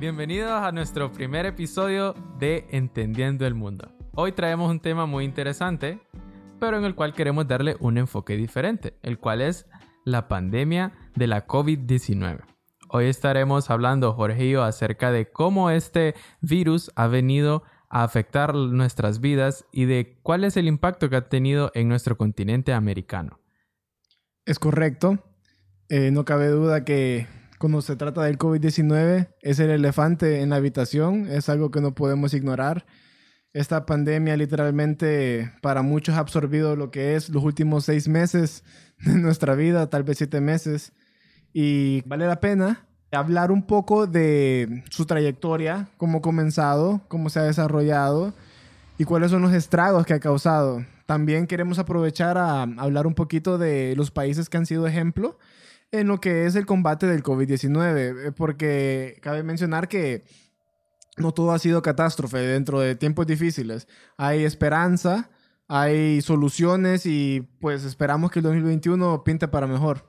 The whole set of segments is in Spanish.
Bienvenidos a nuestro primer episodio de Entendiendo el Mundo. Hoy traemos un tema muy interesante, pero en el cual queremos darle un enfoque diferente, el cual es la pandemia de la COVID-19. Hoy estaremos hablando, Jorge acerca de cómo este virus ha venido a afectar nuestras vidas y de cuál es el impacto que ha tenido en nuestro continente americano. Es correcto. Eh, no cabe duda que cuando se trata del COVID-19 es el elefante en la habitación, es algo que no podemos ignorar. Esta pandemia literalmente para muchos ha absorbido lo que es los últimos seis meses de nuestra vida, tal vez siete meses. Y vale la pena hablar un poco de su trayectoria, cómo ha comenzado, cómo se ha desarrollado y cuáles son los estragos que ha causado. También queremos aprovechar a hablar un poquito de los países que han sido ejemplo en lo que es el combate del COVID-19, eh, porque cabe mencionar que no todo ha sido catástrofe dentro de tiempos difíciles. Hay esperanza, hay soluciones y pues esperamos que el 2021 pinte para mejor.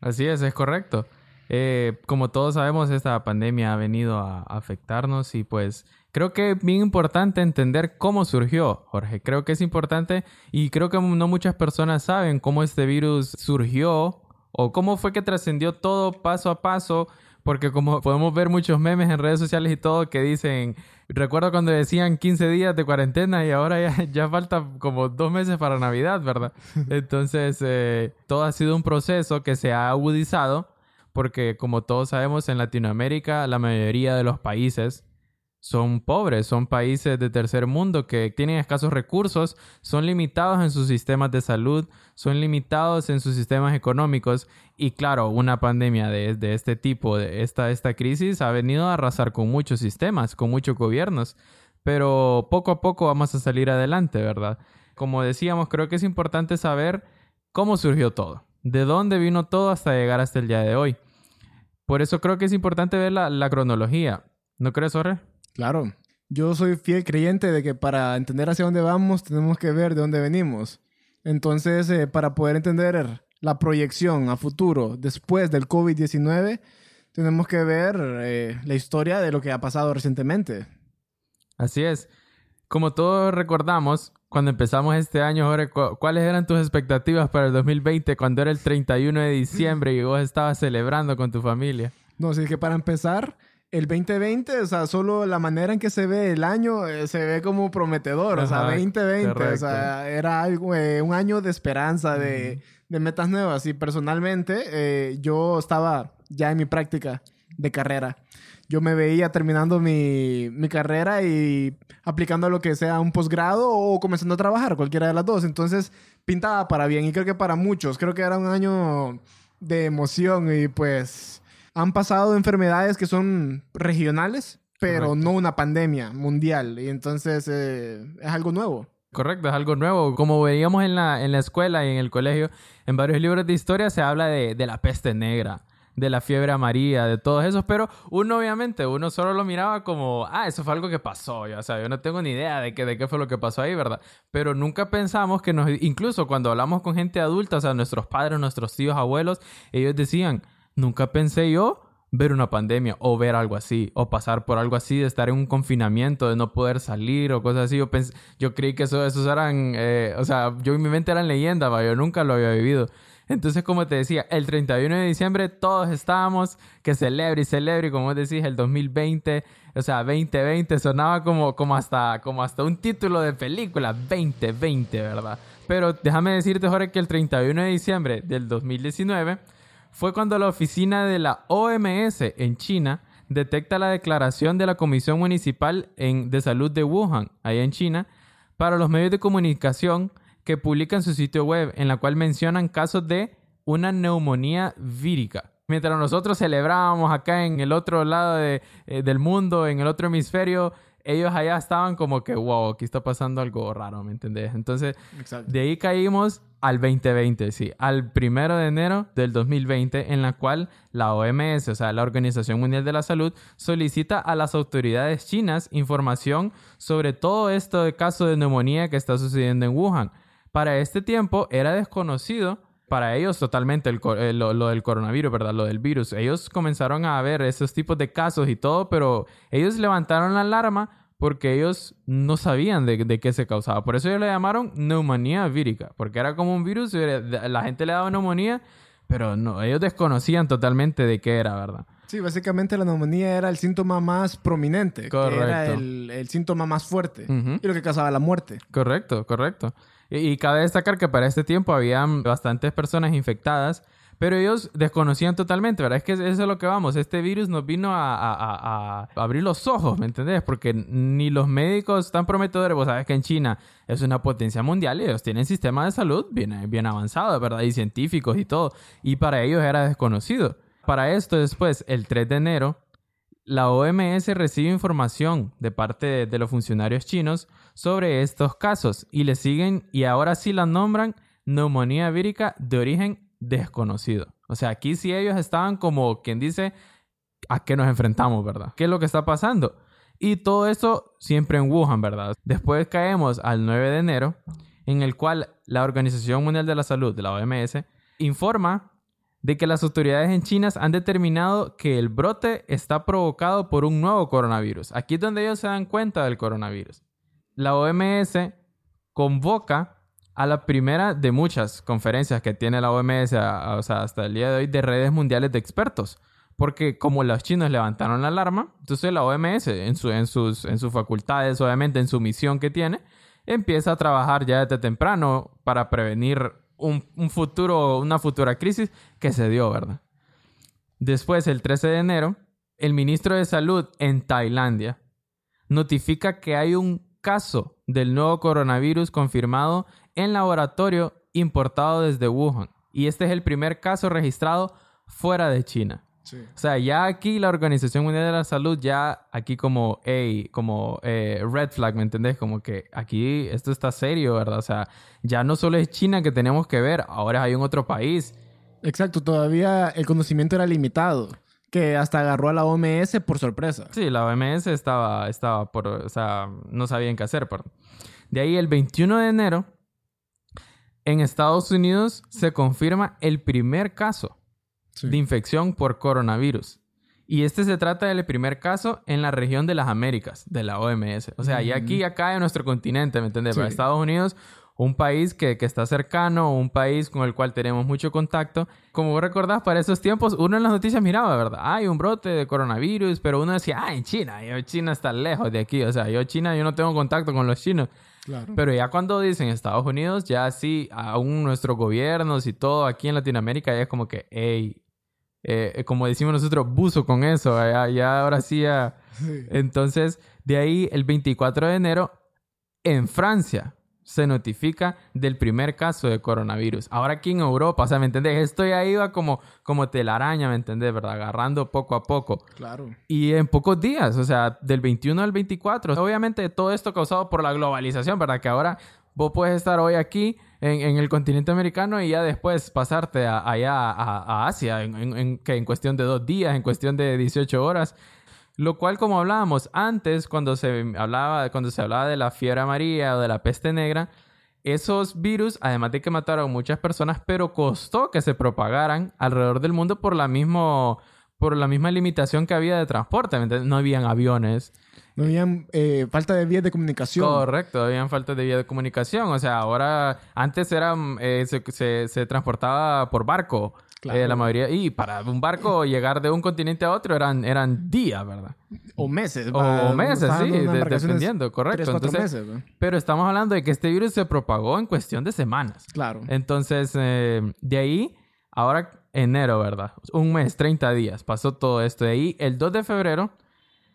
Así es, es correcto. Eh, como todos sabemos, esta pandemia ha venido a afectarnos y pues creo que es bien importante entender cómo surgió, Jorge. Creo que es importante y creo que no muchas personas saben cómo este virus surgió o cómo fue que trascendió todo paso a paso. Porque como podemos ver muchos memes en redes sociales y todo que dicen, recuerdo cuando decían 15 días de cuarentena y ahora ya, ya falta como dos meses para Navidad, ¿verdad? Entonces, eh, todo ha sido un proceso que se ha agudizado porque como todos sabemos en Latinoamérica la mayoría de los países son pobres, son países de tercer mundo que tienen escasos recursos, son limitados en sus sistemas de salud, son limitados en sus sistemas económicos y claro, una pandemia de, de este tipo, de esta, esta crisis ha venido a arrasar con muchos sistemas, con muchos gobiernos, pero poco a poco vamos a salir adelante, ¿verdad? Como decíamos, creo que es importante saber cómo surgió todo, de dónde vino todo hasta llegar hasta el día de hoy. Por eso creo que es importante ver la, cronología. ¿No crees, Jorge? Claro. Yo soy fiel creyente de que para entender hacia dónde vamos tenemos que ver de dónde venimos. Entonces, eh, para poder entender la proyección a futuro después del COVID-19, tenemos que ver eh, la historia de lo que ha pasado recientemente. Así es. Como todos recordamos, cuando empezamos este año, Jorge, ¿cuáles eran tus expectativas para el 2020 cuando era el 31 de diciembre y vos estabas celebrando con tu familia? No, sí, que para empezar, el 2020, o sea, solo la manera en que se ve el año eh, se ve como prometedor, o sea, 2020, o sea, era algo, eh, un año de esperanza, de, de, metas nuevas. Y personalmente, eh, yo estaba ya en mi práctica de carrera yo me veía terminando mi, carrera y aplicando lo que sea un posgrado o comenzando a trabajar, cualquiera de las dos. Entonces, pintaba para bien y creo que para muchos, creo que era un año de emoción y pues han pasado enfermedades que son regionales, pero no una pandemia mundial y entonces eh, es algo nuevo. Correcto, es algo nuevo. Como veíamos en la, en la escuela y en el colegio, en varios libros de historia se habla de, de la peste negra de la fiebre amarilla, de todos esos, pero uno obviamente, uno solo lo miraba como, ah, eso fue algo que pasó, o sea, yo no tengo ni idea de, qué, de qué fue lo que pasó ahí, ¿verdad? Pero nunca pensamos que nos, incluso cuando hablamos con gente adulta, o sea, nuestros padres, nuestros tíos, abuelos, ellos decían, nunca pensé yo ver una pandemia o ver algo así o pasar por algo así de estar en un confinamiento de no poder salir o cosas así yo pensé, yo creí que eso esos eran eh, o sea yo en mi mente eran leyendas yo nunca lo había vivido entonces, como te decía, el 31 de diciembre todos estábamos que celebre y celebre, como decís, el 2020, o sea, 2020 sonaba como, como, hasta, como hasta un título de película, 2020, ¿verdad? Pero déjame decirte, Jorge, que el 31 de diciembre del 2019 fue cuando la oficina de la OMS en China detecta la declaración de la Comisión Municipal de Salud de Wuhan, ahí en China, para los medios de comunicación que publican su sitio web en la cual mencionan casos de una neumonía vírica. Mientras nosotros celebrábamos acá en el otro lado eh, del mundo, en el otro hemisferio, ellos allá estaban como que, wow, aquí está pasando algo raro, ¿me entendés? Entonces, de ahí caímos al 2020, sí, al primero de enero del 2020, en la cual la OMS, o sea, la Organización Mundial de la Salud, solicita a las autoridades chinas información sobre todo esto de caso de neumonía que está sucediendo en Wuhan. Para este tiempo era desconocido para ellos totalmente eh, lo, del coronavirus, ¿verdad? Lo del virus. Ellos comenzaron a ver esos tipos de casos y todo, pero ellos levantaron la alarma porque ellos no sabían de, qué se causaba. Por eso ellos le llamaron neumonía vírica, porque era como un virus, la gente le daba neumonía, pero no, ellos desconocían totalmente de qué era, ¿verdad? Sí, básicamente la neumonía era el síntoma más prominente, correcto. era el, el, síntoma más fuerte y lo que causaba la muerte. Correcto, correcto. Y, y cabe destacar que para este tiempo habían bastantes personas infectadas pero ellos desconocían totalmente, ¿verdad? Es que eso es lo que vamos. Este virus nos vino a, abrir los ojos, ¿me entendés? Porque ni los médicos están prometedores. Vos sabes que en China es una potencia mundial y ellos tienen sistemas de salud bien, bien avanzados, ¿verdad? Y científicos y todo. Y para ellos era desconocido. Para esto, después, el 3 de enero, la OMS recibe información de parte de, los funcionarios chinos sobre estos casos y le siguen y ahora sí la nombran neumonía vírica de origen desconocido. O sea, aquí sí ellos estaban como quien dice, ¿a qué nos enfrentamos, verdad? ¿Qué es lo que está pasando? Y todo eso siempre en Wuhan, ¿verdad? Después caemos al 9 de enero, en el cual la Organización Mundial de la Salud, de la OMS, informa de que las autoridades en China han determinado que el brote está provocado por un nuevo coronavirus. Aquí es donde ellos se dan cuenta del coronavirus. La OMS convoca a la primera de muchas conferencias que tiene la OMS, o sea, hasta el día de hoy, de redes mundiales de expertos. Porque como los chinos levantaron la alarma, entonces la OMS, en, su, en, sus, en sus facultades, obviamente en su misión que tiene, empieza a trabajar ya desde temprano para prevenir un, futuro, una futura crisis que se dio, ¿verdad? Después, el 13 de enero, el ministro de Salud en Tailandia notifica que hay un caso del nuevo coronavirus confirmado en laboratorio importado desde Wuhan. Y este es el primer caso registrado fuera de China. O sea, ya aquí la Organización Mundial de la Salud, ya aquí como, hey, como eh, red flag, ¿me entendés? Como que aquí esto está serio, ¿verdad? O sea, ya no solo es China que tenemos que ver, ahora hay un otro país. Exacto, todavía el conocimiento era limitado, que hasta agarró a la OMS por sorpresa. Sí, la OMS estaba, estaba por, o sea, no sabían qué hacer. Perdón. De ahí el 21 de enero en Estados Unidos se confirma el primer caso de infección por coronavirus. Y este se trata del primer caso en la región de las Américas, de la OMS. O sea, y aquí, acá en nuestro continente, ¿me entiendes? Para Estados Unidos, un país que, que, está cercano, un país con el cual tenemos mucho contacto. Como vos recordás, para esos tiempos, uno en las noticias miraba, ¿verdad? Hay un brote de coronavirus, pero uno decía, ah, en China, yo China está lejos de aquí. O sea, yo China, yo no tengo contacto con los chinos. Pero ya cuando dicen Estados Unidos, ya sí, aún nuestros gobiernos y todo aquí en Latinoamérica ya es como que, hey, eh, como decimos nosotros, buzo con eso, ya, ahora sí, ya. Entonces, de ahí el 24 de enero, en Francia, se notifica del primer caso de coronavirus. Ahora aquí en Europa, o sea, ¿me entendés? Esto ya iba como, como telaraña, ¿me entendés? ¿Verdad? Agarrando poco a poco. Claro. Y en pocos días, o sea, del 21 al 24. Obviamente todo esto causado por la globalización, ¿verdad? Que ahora vos puedes estar hoy aquí en, en el continente americano y ya después pasarte allá a, Asia en, que en cuestión de dos días, en cuestión de 18 horas. Lo cual, como hablábamos antes, cuando se hablaba, cuando se hablaba de la fiebre amarilla o de la peste negra, esos virus, además de que mataron muchas personas, pero costó que se propagaran alrededor del mundo por la, mismo, por la misma limitación que había de transporte. No habían aviones. No habían eh, falta de vías de comunicación. Correcto, habían falta de vías de comunicación. O sea, ahora, antes era, eh, se, se transportaba por barco. Eh, la mayoría, y para un barco llegar de un continente a otro eran, eran días, ¿verdad? O meses. O, meses, sí, dependiendo, correcto. meses, pero estamos hablando de que este virus se propagó en cuestión de semanas. Claro. Entonces, eh, de ahí, ahora enero, ¿verdad? Un mes, 30 días, pasó todo esto. De ahí, el 2 de febrero,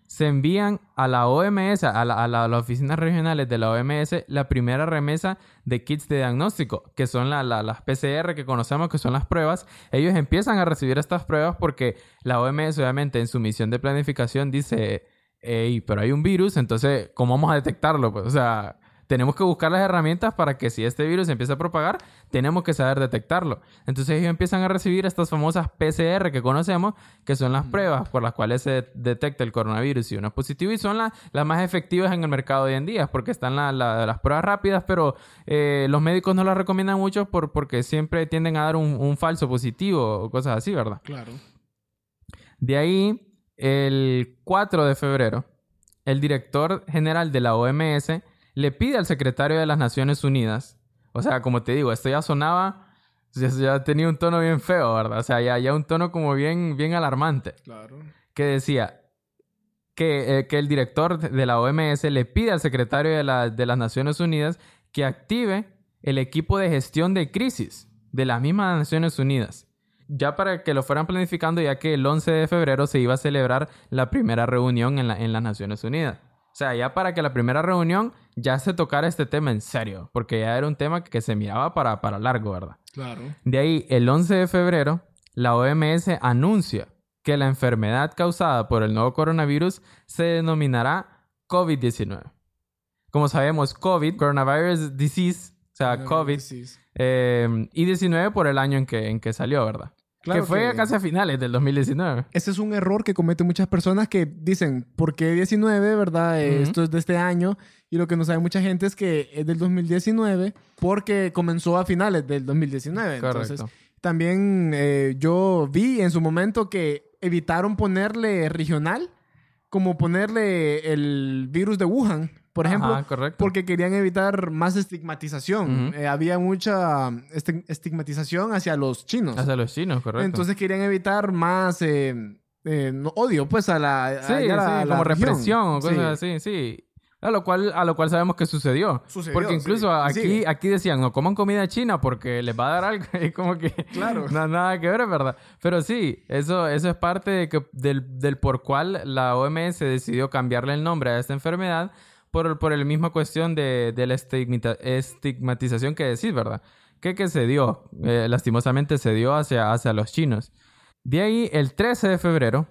se envían a la OMS, a, las oficinas regionales de la OMS, la primera remesa de kits de diagnóstico, que son las PCR que conocemos, que son las pruebas. Ellos empiezan a recibir estas pruebas porque la OMS, obviamente, en su misión de planificación dice, hey, pero hay un virus, entonces, ¿cómo vamos a detectarlo? Pues, o sea, tenemos que buscar las herramientas para que si este virus empieza a propagar, tenemos que saber detectarlo. Entonces ellos empiezan a recibir estas famosas PCR que conocemos, que son las pruebas por las cuales se detecta el coronavirus si uno es positivo y son las más efectivas en el mercado hoy en día, porque están las pruebas rápidas, pero eh, los médicos no las recomiendan mucho por, porque siempre tienden a dar un, un falso positivo o cosas así, ¿verdad? Claro. De ahí, el 4 de febrero, el director general de la OMS le pide al secretario de las Naciones Unidas, o sea, como te digo, esto ya sonaba, ya, tenía un tono bien feo, ¿verdad? O sea, ya, ya un tono como bien, bien alarmante. Claro. Que decía que, eh, que el director de la OMS le pide al secretario de, de las Naciones Unidas que active el equipo de gestión de crisis de las mismas Naciones Unidas ya para que lo fueran planificando, ya que el 11 de febrero se iba a celebrar la primera reunión en, en las Naciones Unidas. O sea, ya para que la primera reunión ya se tocara este tema en serio, porque ya era un tema que se miraba para, para largo, ¿verdad? Claro. De ahí, el 11 de febrero, la OMS anuncia que la enfermedad causada por el nuevo coronavirus se denominará COVID-19. Como sabemos, COVID, Coronavirus Disease, o sea, COVID, eh, y 19 por el año en que, en que salió, ¿verdad? Que fue casi a finales del 2019. Ese es un error que cometen muchas personas que dicen, ¿por qué 19, verdad? Esto es de este año. Y lo que no sabe mucha gente es que es del 2019 porque comenzó a finales del 2019. Entonces, también eh, yo vi en su momento que evitaron ponerle regional como ponerle el virus de Wuhan por ejemplo, porque querían evitar más estigmatización. Eh, había mucha estigmatización hacia los chinos. Hacia los chinos, correcto. Entonces querían evitar más eh, eh, odio, pues, a la. Sí, sí, como represión o cosas así, sí. A lo cual, a lo cual sabemos que sucedió. porque incluso aquí, aquí decían, no coman comida china porque les va a dar algo. Y como que claro. no, nada que ver, ¿verdad? Pero sí, eso, eso es parte de que, del, del por cual la OMS decidió cambiarle el nombre a esta enfermedad por, la misma cuestión de, de la estigmatización que decís, ¿verdad? Que, que se dio, eh, lastimosamente se dio hacia, hacia los chinos. De ahí, el 13 de febrero,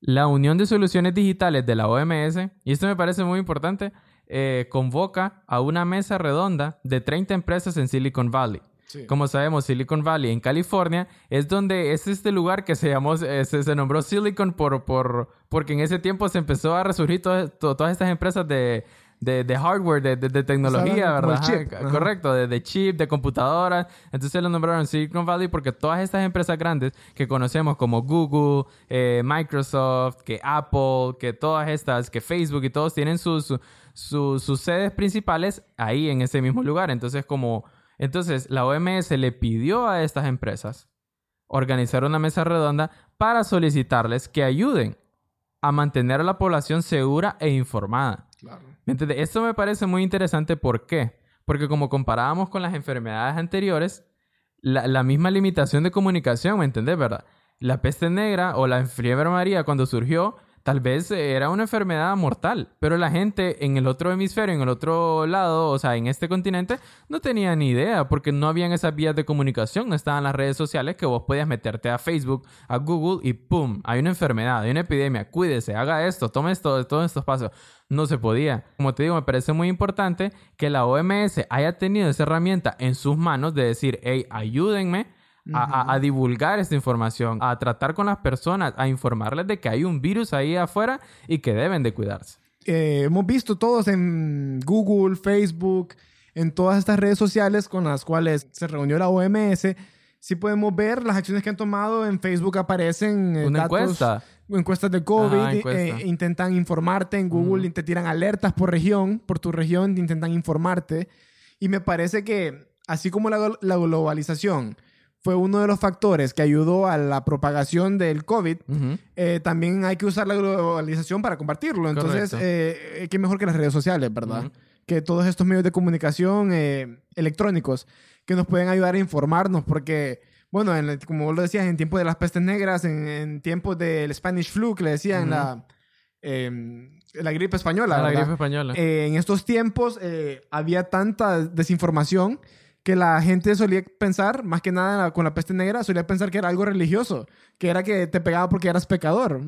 la Unión de Soluciones Digitales de la OMS, y esto me parece muy importante, eh, convoca a una mesa redonda de 30 empresas en Silicon Valley. Como sabemos, Silicon Valley en California es donde es este lugar que se llamó, eh, se, nombró Silicon por, por, porque en ese tiempo se empezó a resurgir todas estas empresas de, de, hardware, de, de, tecnología, ¿verdad? correcto, de, chip, de computadoras. Entonces lo nombraron Silicon Valley porque todas estas empresas grandes que conocemos como Google, eh, Microsoft, que Apple, que todas estas, que Facebook y todos tienen sus, sus sedes principales ahí en ese mismo lugar. Entonces como entonces, la OMS le pidió a estas empresas organizar una mesa redonda para solicitarles que ayuden a mantener a la población segura e informada. Claro. Esto me parece muy interesante. ¿Por qué? Porque como comparábamos con las enfermedades anteriores, la, la misma limitación de comunicación, ¿me entendés, verdad? La peste negra o la fiebre amarilla cuando surgió tal vez era una enfermedad mortal, pero la gente en el otro hemisferio, en el otro lado, o sea, en este continente, no tenía ni idea porque no habían esas vías de comunicación, no estaban las redes sociales que vos podías meterte a Facebook, a Google y ¡pum! Hay una enfermedad, hay una epidemia, cuídese, haga esto, tome esto, todos estos pasos. No se podía. Como te digo, me parece muy importante que la OMS haya tenido esa herramienta en sus manos de decir, hey, ayúdenme a, divulgar esta información, a tratar con las personas, a informarles de que hay un virus ahí afuera y que deben de cuidarse. Eh, hemos visto todos en Google, Facebook, en todas estas redes sociales con las cuales se reunió la OMS. Si podemos ver las acciones que han tomado en Facebook aparecen eh, Una encuesta. encuestas de COVID, eh, intentan informarte en Google, te tiran alertas por región, por tu región, intentan informarte. Y me parece que así como la, la globalización fue uno de los factores que ayudó a la propagación del COVID, eh, también hay que usar la globalización para compartirlo. Entonces, eh, qué mejor que las redes sociales, ¿verdad? Que todos estos medios de comunicación eh, electrónicos que nos pueden ayudar a informarnos, porque, bueno, como vos lo decías, en tiempos de las pestes negras, en, tiempos del Spanish flu, que le decían la, em, la gripe española. Ah, la gripe española. en estos tiempos había tanta desinformación que la gente solía pensar, más que nada con la peste negra, solía pensar que era algo religioso, que era que te pegaba porque eras pecador.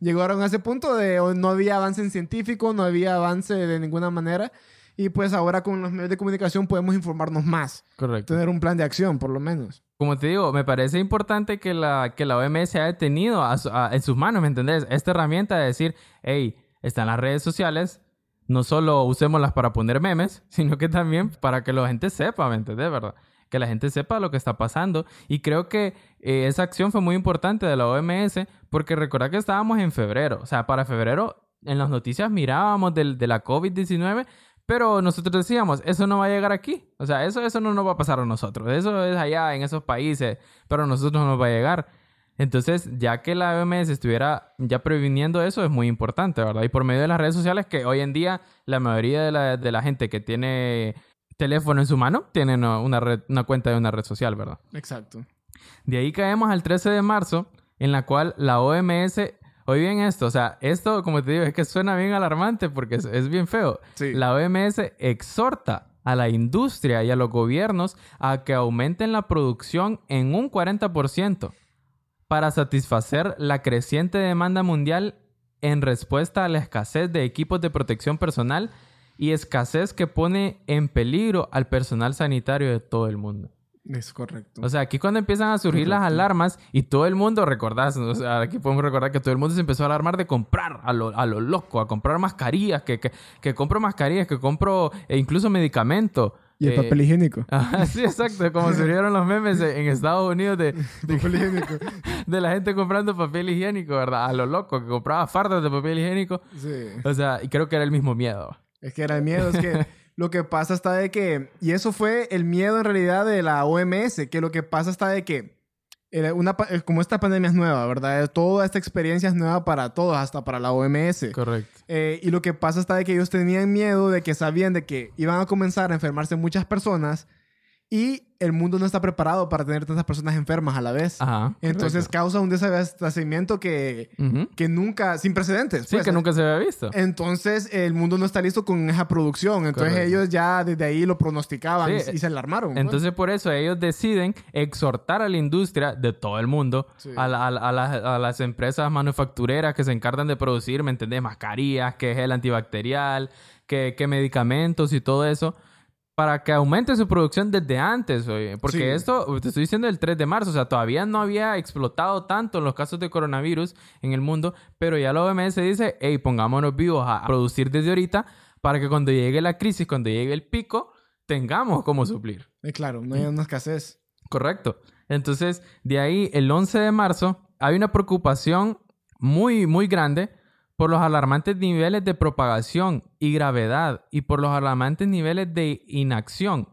Llegaron a ese punto de no había avance en científico, no había avance de ninguna manera. Y pues ahora con los medios de comunicación podemos informarnos más. Correcto. Tener un plan de acción, por lo menos. Como te digo, me parece importante que la, que la OMS haya tenido a su- a- en sus manos, ¿me entendés? Esta herramienta de decir, hey, están las redes sociales, no solo usémoslas para poner memes, sino que también para que la gente sepa, ¿me entendés? ¿Verdad? Que la gente sepa lo que está pasando. Y creo que eh, esa acción fue muy importante de la OMS porque recordad que estábamos en febrero. O sea, para febrero en las noticias mirábamos del, de la COVID-19, pero nosotros decíamos, eso no va a llegar aquí. O sea, eso, eso no nos va a pasar a nosotros. Eso es allá en esos países, pero a nosotros no nos va a llegar. Entonces, ya que la OMS estuviera ya previniendo eso, es muy importante, ¿verdad? Y por medio de las redes sociales, que hoy en día la mayoría de la, de la gente que tiene teléfono en su mano tiene una, red- una cuenta de una red social, ¿verdad? Exacto. De ahí caemos al 13 de marzo, en la cual la OMS, oye bien esto, o sea, esto, como te digo, es que suena bien alarmante porque es, es bien feo. Sí. La OMS exhorta a la industria y a los gobiernos a que aumenten la producción en un 40% para satisfacer la creciente demanda mundial en respuesta a la escasez de equipos de protección personal y escasez que pone en peligro al personal sanitario de todo el mundo. Es correcto. O sea, aquí cuando empiezan a surgir las alarmas y todo el mundo, recordás, o sea, aquí podemos recordar que todo el mundo se empezó a alarmar de comprar a lo, a lo loco, a comprar mascarillas, que, que, que compro mascarillas, que compro eh, incluso medicamentos. Y el Eh, papel higiénico. Ajá, sí, exacto, como surgieron los memes en Estados Unidos de, de, papel higiénico. de la gente comprando papel higiénico, ¿verdad? A lo loco, que compraba fardas de papel higiénico. Sí. O sea, y creo que era el mismo miedo. Es que era el miedo, es que lo que pasa está de que, y eso fue el miedo en realidad de la OMS, que lo que pasa está de que, una, eh, como esta pandemia es nueva, ¿verdad? Toda esta experiencia es nueva para todos, hasta para la OMS. Correcto. Eh, y lo que pasa está de que ellos tenían miedo de que sabían de que iban a comenzar a enfermarse muchas personas y el mundo no está preparado para tener tantas personas enfermas a la vez. Ajá. Entonces correcto. causa un desabastecimiento que, que nunca, sin precedentes. Sí, pues. que nunca se había visto. Entonces el mundo no está listo con esa producción. Entonces Correcto. ellos ya desde ahí lo pronosticaban Sí. y, y se alarmaron. pues. Entonces, por eso ellos deciden exhortar a la industria de todo el mundo, Sí. a, la- a la- a las, a las empresas manufactureras que se encargan de producir, ¿me entendés? Mascarillas, que gel antibacterial, que, que medicamentos y todo eso, para que aumente su producción desde antes, oye. Porque Sí. esto, te estoy diciendo el 3 de marzo, o sea, todavía no había explotado tanto los casos de coronavirus en el mundo, pero ya la OMS dice, hey, pongámonos vivos a producir desde ahorita para que cuando llegue la crisis, cuando llegue el pico, tengamos cómo suplir. Eh, claro, no hay una escasez. Correcto. Entonces, de ahí, el 11 de marzo, hay una preocupación muy, muy grande por los alarmantes niveles de propagación y gravedad y por los alarmantes niveles de inacción.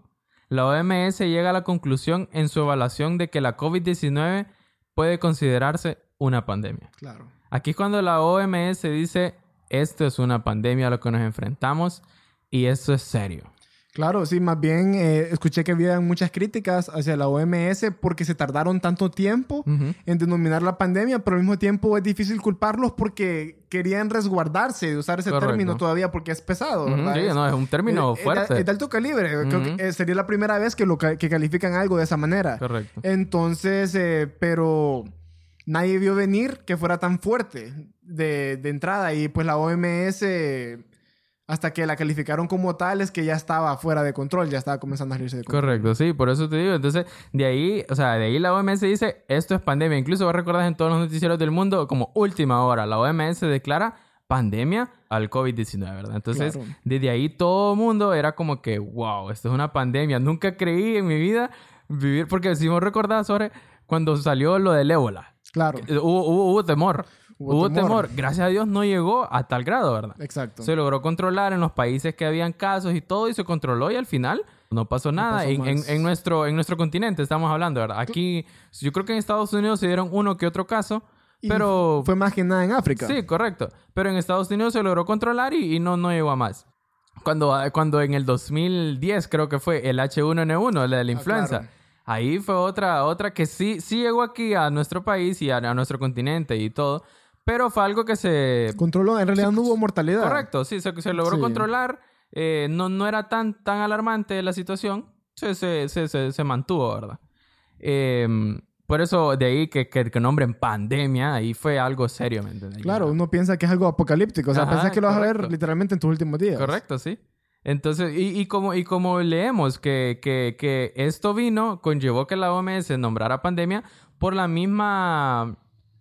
La OMS llega a la conclusión en su evaluación de que la COVID-19 puede considerarse una pandemia. Claro. Aquí es cuando la OMS dice, esto es una pandemia a lo que nos enfrentamos y esto es serio. Claro, sí, más bien eh, escuché que había muchas críticas hacia la OMS porque se tardaron tanto tiempo en denominar la pandemia, pero al mismo tiempo es difícil culparlos porque querían resguardarse de usar ese Correcto. término todavía porque es pesado, ¿verdad? sí, Es- no, es un término es- es de- fuerte. Es de alto calibre. Creo que eh, sería la primera vez que, lo ca- que califican algo de esa manera. Correcto. Entonces, eh, pero nadie vio venir que fuera tan fuerte de, de entrada y pues la OMS, hasta que la calificaron como tal, es que ya estaba fuera de control, ya estaba comenzando a salirse de control. Correcto, sí, por eso te digo. Entonces, de ahí, o sea, de ahí la OMS dice, esto es pandemia. Incluso vos recordás en todos los noticieros del mundo, como última hora, la OMS declara pandemia al COVID-19, ¿verdad? Entonces, Claro. desde ahí todo el mundo era como que, wow, esto es una pandemia. Nunca creí en mi vida vivir, porque si vos recordás, sobre cuando salió lo del ébola, Claro, hubo, hubo, hubo temor. Hubo Hubo, temor. temor. Gracias a Dios no llegó a tal grado, ¿verdad? exacto. Se logró controlar en los países que habían casos y todo, y se controló y al final no pasó nada. pasó en, en- más. en nuestro, en nuestro continente estamos hablando, ¿verdad? Aquí, yo creo que en Estados Unidos se dieron uno que otro caso, Y pero... Fue más que nada en África. Sí, correcto. Pero en Estados Unidos se logró controlar y, y no, no llegó a más. Cuando, cuando en el 2010 creo que fue el H1N1, el de la Ah, influenza. claro. Ahí fue otra, otra que sí, sí llegó aquí a nuestro país y a, a nuestro continente y todo. Pero fue algo que se... Controló, en realidad no hubo mortalidad. Correcto, sí, se, se logró Sí. controlar. eh, no, no era tan, tan alarmante la situación. Se, se, se, se, se mantuvo, ¿verdad? Eh, por eso de ahí que, que, que nombren pandemia, ahí fue algo serio, ¿me entiendes? Claro, uno piensa que es algo apocalíptico. O sea, Ajá, pensás que lo vas a ver correcto. literalmente en tus últimos días. Correcto, sí. Entonces, y, y como, y como leemos que, que, que esto vino, conllevó que la OMS nombrara pandemia por la misma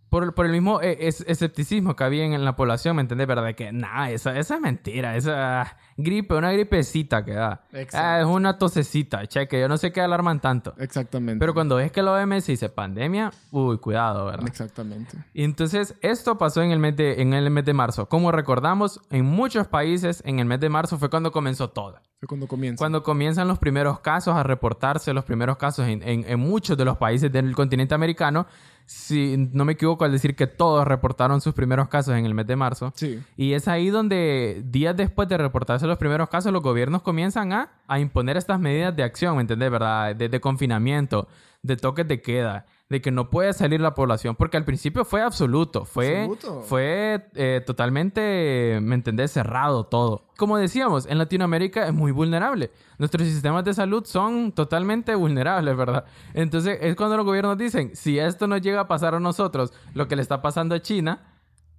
por, por el mismo eh, es- escepticismo que había en, en la población, ¿me entendés? ¿Verdad? De que, nada, esa, esa es mentira. Esa gripe, una gripecita que da. Ah, es una tosecita, cheque. Yo no sé qué alarman tanto. Exactamente. Pero cuando ves que la OMS dice pandemia, uy, cuidado, ¿verdad? Exactamente. Y entonces, esto pasó en el, mes de, en el mes de marzo. Como recordamos, en muchos países, en el mes de marzo fue cuando comenzó todo. Fue cuando comienza. Cuando comienzan los primeros casos a reportarse, los primeros casos en, en- en muchos de los países del continente americano, si no me equivoco al decir que todos reportaron sus primeros casos en el mes de marzo. Sí. Y es ahí donde días después de reportarse los primeros casos, los gobiernos comienzan a, a imponer estas medidas de acción, ¿me entendés? ¿Verdad? De, de confinamiento, de toques de queda, de que no puede salir la población, porque al principio fue absoluto, fue, Absoluto. fue eh, totalmente, ¿me entendés? Cerrado todo. Como decíamos, en Latinoamérica es muy vulnerable. Nuestros sistemas de salud son totalmente vulnerables, ¿verdad? Entonces es cuando los gobiernos dicen, si esto nos llega a pasar a nosotros, lo que le está pasando a China,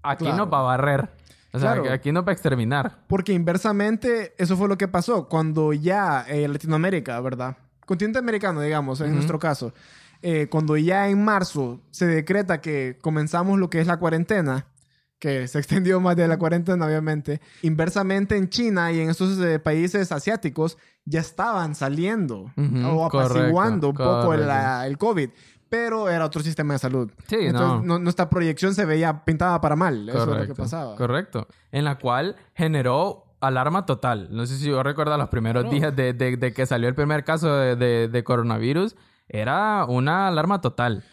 aquí Claro. nos va a barrer. O sea, Claro. aquí nos va a exterminar. Porque inversamente, eso fue lo que pasó cuando ya eh, Latinoamérica, ¿verdad? Continente americano, digamos, en nuestro caso. Eh, cuando ya en marzo se decreta que comenzamos lo que es la cuarentena, que se extendió más de la cuarentena, obviamente, inversamente en China y en estos eh, países asiáticos ya estaban saliendo Ujú, o apaciguando correcto, un poco correcto. la- el COVID. Pero era otro sistema de salud. Sí, Entonces, no. nuestra proyección se veía pintada para mal. Eso es lo que Correcto, pasaba. Correcto. En la cual generó alarma total. No sé si yo recuerdo los primeros Claro. días de, de- de que salió el primer caso de- de coronavirus. Era una alarma total.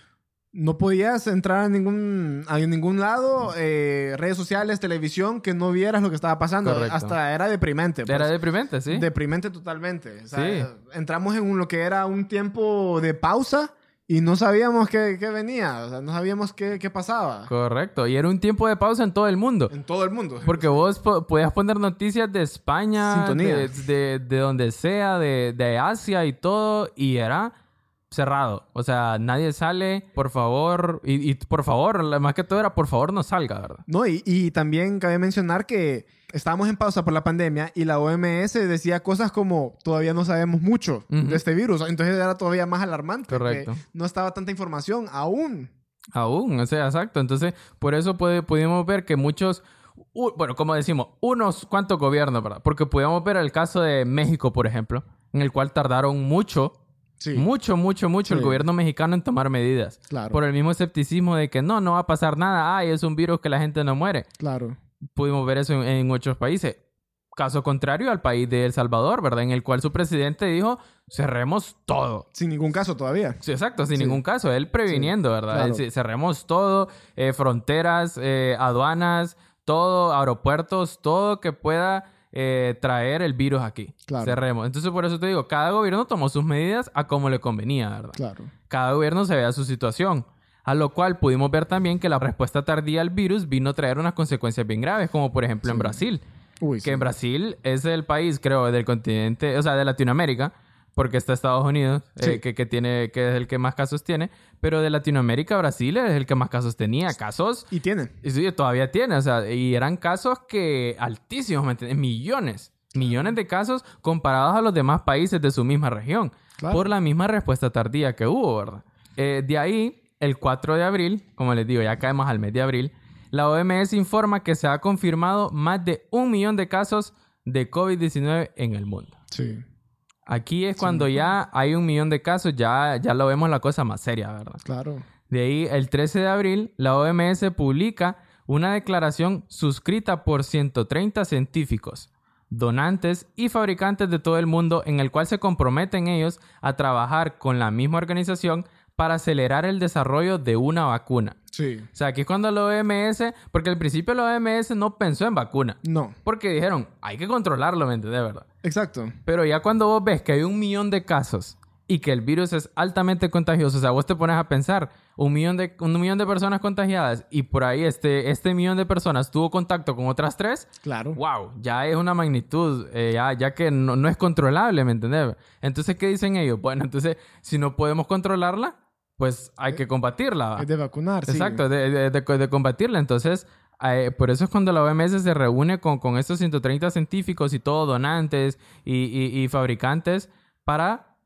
No podías entrar a ningún, a ningún lado, eh, redes sociales, televisión, que no vieras lo que estaba pasando. Correcto. Hasta era deprimente. pues. Era deprimente, ¿sí? Deprimente totalmente. O sea, Sí. Entramos en un- lo que era un tiempo de pausa y no sabíamos qué, qué venía. O sea, no sabíamos qué, qué pasaba. Correcto. Y era un tiempo de pausa en todo el mundo. En todo el mundo. Porque vos po- podías poner noticias de España, de, de- de donde sea, de, de Asia y todo, y era cerrado. O sea, nadie sale, por favor, y, y por favor, más que todo era por favor no salga, ¿verdad? No, y, y también cabe mencionar que estábamos en pausa por la pandemia y la OMS decía cosas como todavía no sabemos mucho de este virus. Entonces era todavía más alarmante. Correcto. No estaba tanta información aún. Aún, o sea, exacto. Entonces, por eso puede- pudimos ver que muchos, u- bueno, como decimos, unos cuantos gobiernos, ¿verdad? Porque pudimos ver el caso de México, por ejemplo, en el cual tardaron mucho, Sí, mucho, mucho, mucho el gobierno mexicano en tomar medidas. claro. Por el mismo escepticismo de que no, no va a pasar nada, ay, es un virus que la gente no muere. Claro. Pudimos ver eso en, en muchos países. Caso contrario al país de El Salvador, ¿verdad? En el cual su presidente dijo, cerremos todo. Sin ningún caso todavía. Sí, exacto, sin Sí. ningún caso. Él previniendo, ¿verdad? claro. Él, sí, cerremos todo, eh, fronteras, eh, aduanas, todo, aeropuertos, todo que pueda eh, traer el virus aquí. Claro. Cerremos. Entonces, por eso te digo, cada gobierno tomó sus medidas a como le convenía, ¿verdad? Claro. Cada gobierno se vea su situación. A lo cual pudimos ver también que la respuesta tardía al virus vino a traer unas consecuencias bien graves, como por ejemplo en. Brasil. Uy, Que sí. en Brasil es el país, creo, del continente, o sea, de Latinoamérica, porque está Estados Unidos, Sí. eh, que, que tiene, que es el que más casos tiene, pero de Latinoamérica, Brasil es el que más casos tenía. Casos, Y tiene. y sí, todavía tiene, o sea, y eran casos que altísimos, ¿me entiendes? Millones, millones de casos comparados a los demás países de su misma región, Claro. por la misma respuesta tardía que hubo, ¿verdad? Eh, de ahí, el 4 de abril, como les digo, ya caemos al mes de abril, la OMS informa que se ha confirmado más de un millón de casos de COVID-19 en el mundo. Sí. Aquí es cuando ya hay un millón de casos, ya, ya lo vemos la cosa más seria, ¿verdad? Claro. De ahí, el 13 de abril, la OMS publica una declaración suscrita por 130 científicos, donantes y fabricantes de todo el mundo en el cual se comprometen ellos a trabajar con la misma organización para acelerar el desarrollo de una vacuna. Sí. O sea, aquí es cuando la OMS, porque al principio la OMS no pensó en vacuna, No. porque dijeron, hay que controlarlo, ¿me entiendes? ¿Verdad? Exacto. Pero ya cuando vos ves que hay un millón de casos y que el virus es altamente contagioso, o sea, vos te pones a pensar, un millón de, un millón de personas contagiadas y por ahí este, este millón de personas tuvo contacto con otras tres, Claro. wow, ya es una magnitud, eh, ya, ya que no, no es controlable, ¿me entendés? Entonces, ¿qué dicen ellos? Bueno, entonces, si no podemos controlarla, pues hay que combatirla. Es de vacunar, sí. Exacto, de, de- de- de combatirla. Entonces, eh, por eso es cuando la OMS se reúne con, con estos 130 científicos y todos donantes y, y- y fabricantes para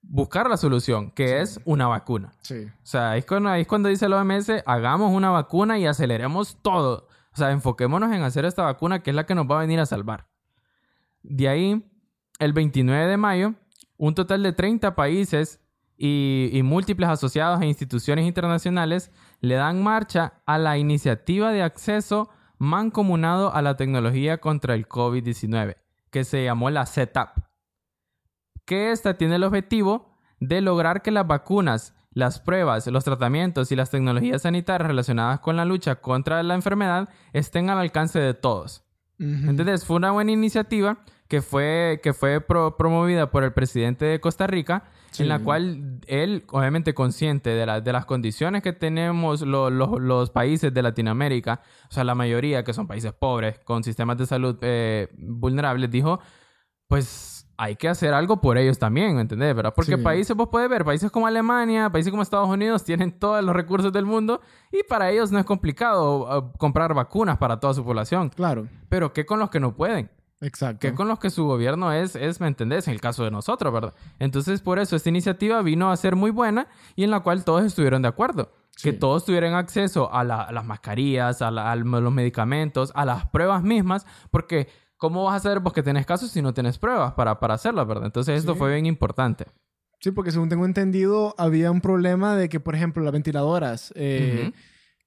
buscar la solución, que es una vacuna. Sí. O sea, ahí es, cuando, ahí es cuando dice la OMS, hagamos una vacuna y aceleremos todo. O sea, enfoquémonos en hacer esta vacuna que es la que nos va a venir a salvar. De ahí, el 29 de mayo, un total de 30 países y, y múltiples asociados e instituciones internacionales le dan marcha a la iniciativa de acceso mancomunado a la tecnología contra el COVID-19, que se llamó la CETAP que esta tiene el objetivo de lograr que las vacunas, las pruebas, los tratamientos y las tecnologías sanitarias relacionadas con la lucha contra la enfermedad estén al alcance de todos. Entonces, fue una buena iniciativa que fue, que fue pro- promovida por el presidente de Costa Rica, Sí. en la cual él, obviamente consciente de, la- de las condiciones que tenemos lo- lo- los países de Latinoamérica, o sea, la mayoría que son países pobres, con sistemas de salud eh, vulnerables, dijo, pues hay que hacer algo por ellos también, ¿me entendés? ¿verdad? Porque Sí. países, vos puedes ver, países como Alemania, países como Estados Unidos tienen todos los recursos del mundo y para ellos no es complicado uh, comprar vacunas para toda su población. Claro. Pero ¿qué con los que no pueden? Exacto. ¿Qué con los que su gobierno es, es, ¿me entendés? En el caso de nosotros, ¿verdad? Entonces, por eso, esta iniciativa vino a ser muy buena y en la cual todos estuvieron de acuerdo. Sí. Que todos tuvieran acceso a, la- a las mascarillas, a, la- a los medicamentos, a las pruebas mismas, porque ¿cómo vas a saber vos que tenés casos si no tenés pruebas para, para hacerlas, ¿verdad? Entonces, esto Sí. fue bien importante. Sí, porque según tengo entendido, había un problema de que, por ejemplo, las ventiladoras eh, Ujú.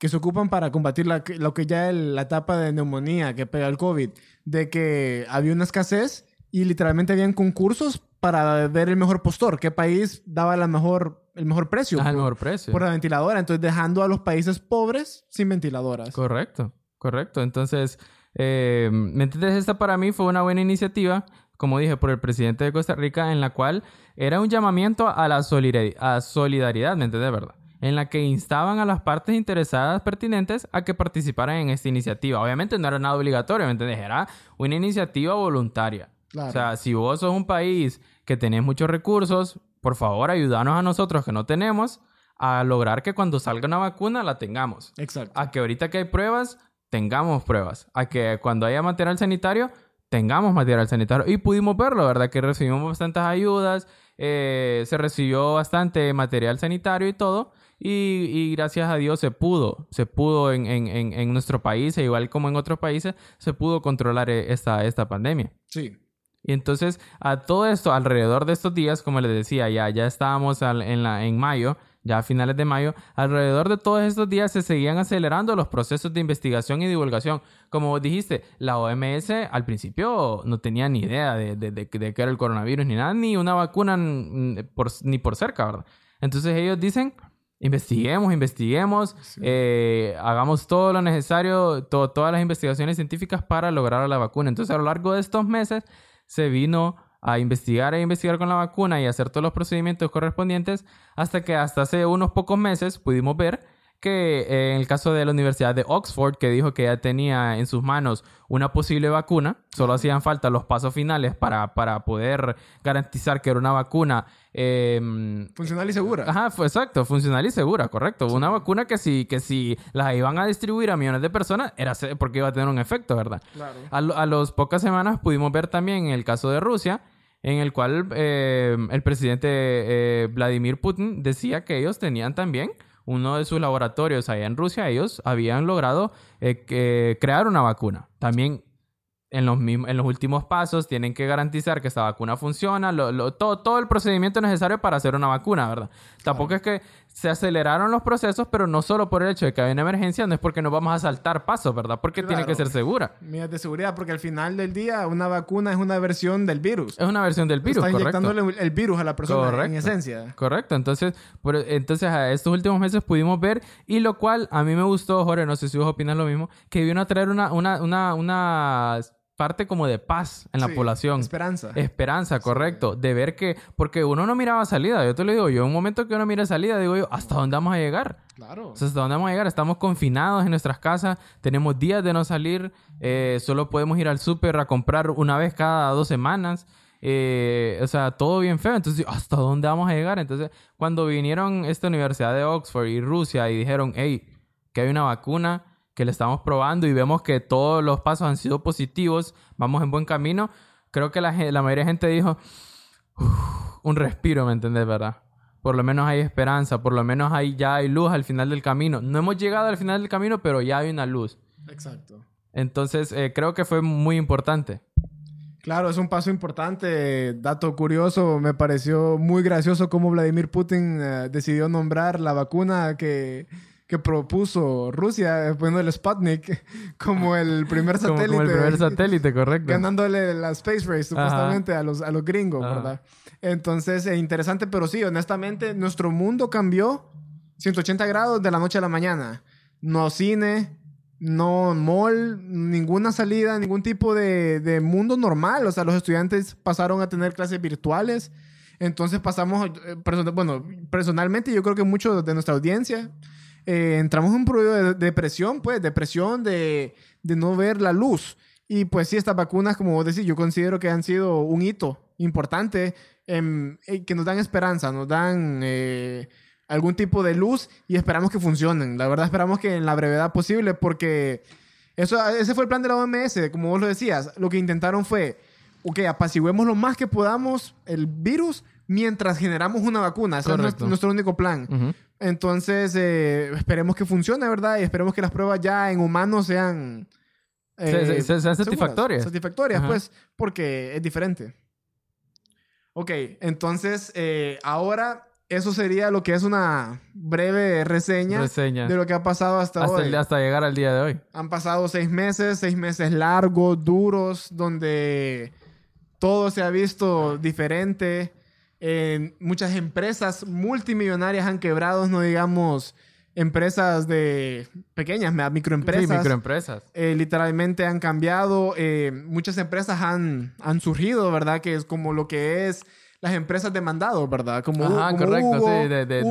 Que se ocupan para combatir la, lo que ya es la etapa de neumonía que pega el COVID, de que había una escasez y literalmente habían concursos para ver el mejor postor, qué país daba la mejor, el mejor precio Ah, el por, mejor precio. por la ventiladora, entonces dejando a los países pobres sin ventiladoras. Correcto, correcto. Entonces, eh, ¿me entiendes? Esta para mí fue una buena iniciativa, como dije, por el presidente de Costa Rica, en la cual era un llamamiento a la solidari- a solidaridad, ¿me entiendes? ¿Verdad? En la que instaban a las partes interesadas pertinentes a que participaran en esta iniciativa. Obviamente no era nada obligatorio, ¿me? Era una iniciativa voluntaria. Claro. O sea, si vos sos un país que tenés muchos recursos, por favor, ayúdanos a nosotros que no tenemos a lograr que cuando salga una vacuna la tengamos. Exacto. A que ahorita que hay pruebas, tengamos pruebas. A que cuando haya material sanitario, tengamos material sanitario. Y pudimos verlo, ¿verdad? Que recibimos bastantes ayudas, eh, se recibió bastante material sanitario y todo. Y, y gracias a Dios se pudo, se pudo en, en- en- nuestro país, e igual como en otros países, se pudo controlar eh, esta, esta pandemia. Sí. Y entonces, a todo esto, alrededor de estos días, como les decía, ya, ya estábamos al- en, la, en mayo, ya a finales de mayo, alrededor de todos estos días se seguían acelerando los procesos de investigación y divulgación. Como vos dijiste, la OMS al principio no tenía ni idea de, de, de, de qué era el coronavirus, ni nada, ni una vacuna mm, por, ni por cerca, ¿verdad? Entonces ellos dicen, investiguemos, investiguemos, eh, hagamos todo lo necesario, to- todas las investigaciones científicas para lograr la vacuna. Entonces a lo largo de estos meses se vino a investigar e investigar con la vacuna y hacer todos los procedimientos correspondientes hasta que hasta hace unos pocos meses pudimos ver que eh, en el caso de la Universidad de Oxford, que dijo que ya tenía en sus manos una posible vacuna, solo hacían falta los pasos finales para, para poder garantizar que era una vacuna. eh, Funcional y segura. Ajá, fue exacto, funcional y segura, correcto. Una vacuna que si, que si las iban a distribuir a millones de personas, era porque iba a tener un efecto, ¿verdad? Claro. A, a las pocas semanas pudimos ver también en el caso de Rusia, en el cual eh, el presidente eh, Vladimir Putin decía que ellos tenían también uno de sus laboratorios allá en Rusia, ellos habían logrado eh, crear una vacuna. También en los, mismos, en los últimos pasos tienen que garantizar que esta vacuna funciona, lo- lo- todo, todo el procedimiento necesario para hacer una vacuna, ¿verdad? Tampoco es que se aceleraron los procesos, pero no solo por el hecho de que hay una emergencia, no es porque nos vamos a saltar pasos, ¿verdad? Porque tiene que ser segura. Medidas de seguridad, porque al final del día una vacuna es una versión del virus. Es una versión del virus, Está correcto. inyectándole el virus a la persona en Correcto. esencia. Correcto, entonces, por- entonces a estos últimos meses pudimos ver, y lo cual a mí me gustó, Jorge, no sé si vos opinas lo mismo, que vino a traer una, una, una, una parte como de paz en la Sí, población. Esperanza. Esperanza, correcto. De ver que, porque uno no miraba salida, yo te lo digo, yo en un momento que uno mira salida, digo yo, ¿hasta dónde vamos a llegar? Claro. O sea, ¿hasta dónde vamos a llegar? Estamos confinados en nuestras casas, tenemos días de no salir, eh, solo podemos ir al súper a comprar una vez cada dos semanas. eh, o sea, todo bien feo. Entonces, ¿hasta dónde vamos a llegar? Entonces, cuando vinieron esta universidad de Oxford y Rusia y dijeron, hey, que hay una vacuna, que le estamos probando y vemos que todos los pasos han sido positivos, vamos en buen camino, creo que la, la mayoría de gente dijo, un respiro, ¿me entendés, verdad? Por lo menos hay esperanza, por lo menos hay, ya hay luz al final del camino. No hemos llegado al final del camino, pero ya hay una luz. Exacto. Entonces, eh, creo que fue muy importante. Claro, es un paso importante. Dato curioso, me pareció muy gracioso cómo Vladimir Putin eh, decidió nombrar la vacuna que, que propuso Rusia, poniendo el Sputnik como el primer satélite. Como, el primer satélite, correcto. Ganándole la Space Race, supuestamente, a los, a los gringos, ¿verdad? Entonces, es interesante, pero sí, honestamente, nuestro mundo cambió 180 grados de la noche a la mañana. No cine, no mall, ninguna salida, ningún tipo de, de, mundo normal. O sea, los estudiantes pasaron a tener clases virtuales. Entonces pasamos, eh, bueno, personalmente yo creo que muchos de nuestra audiencia eh, entramos en un periodo de depresión, pues, depresión de, de, no ver la luz. Y pues sí, estas vacunas, como vos decís, yo considero que han sido un hito importante eh, que nos dan esperanza, nos dan eh, algún tipo de luz y esperamos que funcionen. La verdad, esperamos que en la brevedad posible, porque eso, ese fue el plan de la OMS, como vos lo decías. Lo que intentaron fue, ok, apaciguemos lo más que podamos el virus mientras generamos una vacuna. Ese es nuestro, único plan. Entonces, eh, esperemos que funcione, ¿verdad? Y esperemos que las pruebas ya en humanos sean... Eh, sean satisfactorias. Satisfactorias, pues, porque es diferente. Ok, entonces, eh, ahora eso sería lo que es una breve reseña, de lo que ha pasado hasta, hoy. hasta llegar al día de hoy. Han pasado seis meses, seis meses largos, duros, donde todo se ha visto diferente muchas empresas multimillonarias han quebrado, no digamos empresas de pequeñas, microempresas. Sí, microempresas. Eh, literalmente han cambiado. Eh, muchas empresas han, han surgido, ¿verdad? Que es como lo que es las empresas de mandado, ¿verdad? Como, ajá, correcto, sí, de, de,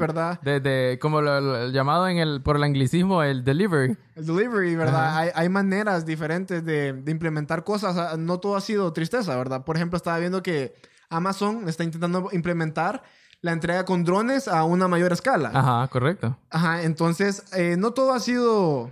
¿verdad? De, como lo, llamado en el, por el anglicismo, el delivery. El delivery, ¿verdad? Hay, hay, maneras diferentes de, implementar cosas. No todo ha sido tristeza, ¿verdad? Por ejemplo, estaba viendo que Amazon está intentando implementar la entrega con drones a una mayor escala. Ajá, correcto. Ajá, entonces eh, no todo ha sido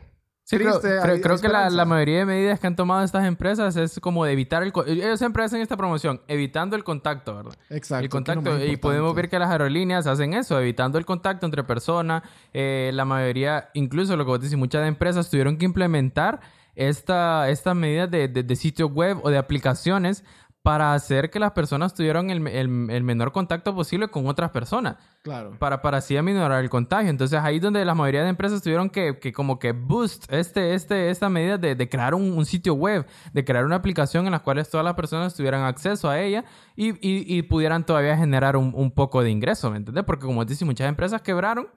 Sí, creo, que la, mayoría de medidas que han tomado estas empresas es como de evitar el... Ellos siempre hacen esta promoción, evitando el contacto, ¿verdad? Exacto. El contacto. Y podemos ver que las aerolíneas hacen eso, evitando el contacto entre personas. Eh, la mayoría, incluso lo que vos decís, muchas empresas tuvieron que implementar esta, estas medidas de, de, de sitios web o de aplicaciones para hacer que las personas tuvieran el, el, menor contacto posible con otras personas. Claro. Para, para así aminorar el contagio. Entonces ahí donde la mayoría de empresas tuvieron que, que como que boost este, este, esta medida de, de crear un, sitio web, de crear una aplicación en la cual todas las personas tuvieran acceso a ella y, y, y pudieran todavía generar un, un, poco de ingreso, ¿me entiendes? Porque como dice, muchas empresas quebraron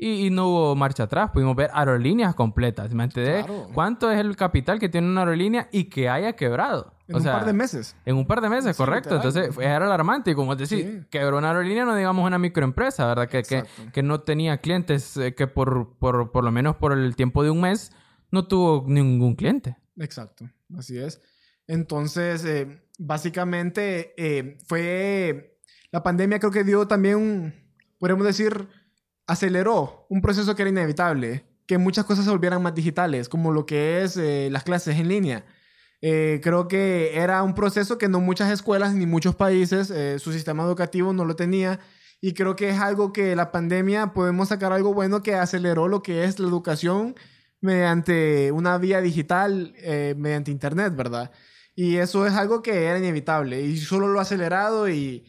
y, no hubo marcha atrás. Pudimos ver aerolíneas completas. ¿Me entiendes? ¿Cuánto es el capital que tiene una aerolínea y que haya quebrado? En un par de meses. En un par de meses, correcto. Entonces, era alarmante. Y como decís, quebró una aerolínea, no digamos una microempresa, ¿verdad? Que, que, que, no tenía clientes, eh, que por, por, por lo menos por el tiempo de un mes no tuvo ningún cliente. Exacto, así es. Entonces, eh, básicamente, eh, fue... La pandemia creo que dio también un, podemos decir, aceleró un proceso que era inevitable, que muchas cosas se volvieran más digitales, como lo que es eh, las clases en línea. Eh, creo que era un proceso que no muchas escuelas ni muchos países, eh, su sistema educativo no lo tenía. Y creo que es algo que la pandemia podemos sacar algo bueno que aceleró lo que es la educación mediante una vía digital, mediante Internet, ¿verdad? Y eso es algo que era inevitable y solo lo ha acelerado y,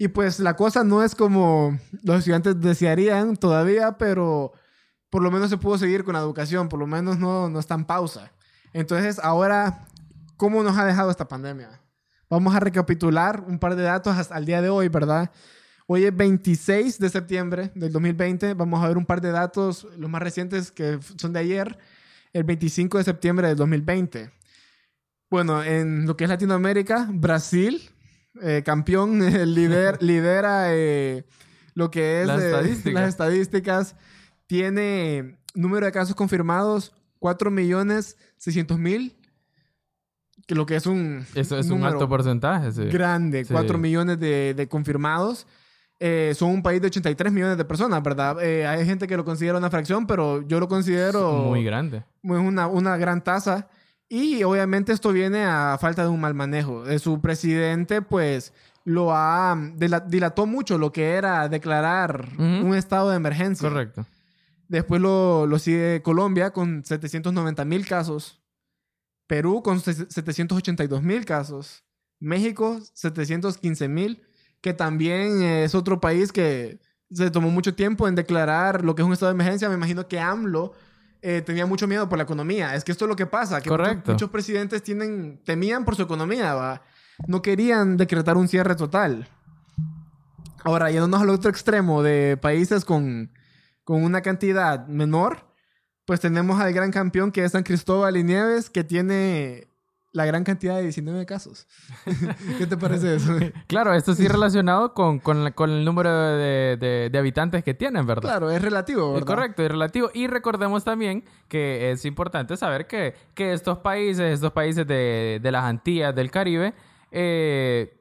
y pues la cosa no es como los estudiantes desearían todavía, pero por lo menos se pudo seguir con la educación, por lo menos no, no está pausa. Entonces, ahora, ¿cómo nos ha dejado esta pandemia? Vamos a recapitular un par de datos hasta el día de hoy, ¿verdad? Hoy es 26 de septiembre del 2020. Vamos a ver un par de datos, los más recientes que son de ayer, el 25 de septiembre del 2020. Bueno, en lo que es Latinoamérica, Brasil eh, campeón, lidera eh, lo que es las, eh, las estadísticas. Tiene número de casos confirmados 4.600.000 que lo que es un eso es un alto porcentaje grande 4 millones de, de, confirmados eh, son un país de 83 millones de personas, ¿verdad? Eh, hay gente que lo considera una fracción, pero yo lo considero... Muy grande. Una, una gran tasa. Y obviamente esto viene a falta de un mal manejo. De su presidente, pues lo ha dilató mucho lo que era declarar un estado de emergencia. Correcto. Después lo, lo sigue Colombia con 790 mil casos. Perú con 782 mil casos. México 715 mil, que también es otro país que se tomó mucho tiempo en declarar lo que es un estado de emergencia. Me imagino que AMLO eh, tenía mucho miedo por la economía. Es que esto es lo que pasa, que. Muchos, presidentes tienen, temían por su economía, ¿va? no querían decretar un cierre total. Ahora, yéndonos al otro extremo de países con, con una cantidad menor, pues tenemos al gran campeón que es San Cristóbal y Nieves, que tiene la gran cantidad de 19 casos. ¿Qué te parece eso? Claro, esto sí relacionado con, con, con el número de, de, habitantes que tienen, ¿verdad? Claro, es relativo, ¿verdad? Es correcto, es relativo. Y recordemos también que es importante saber que, que estos países, estos países de, de las Antillas, del Caribe, eh,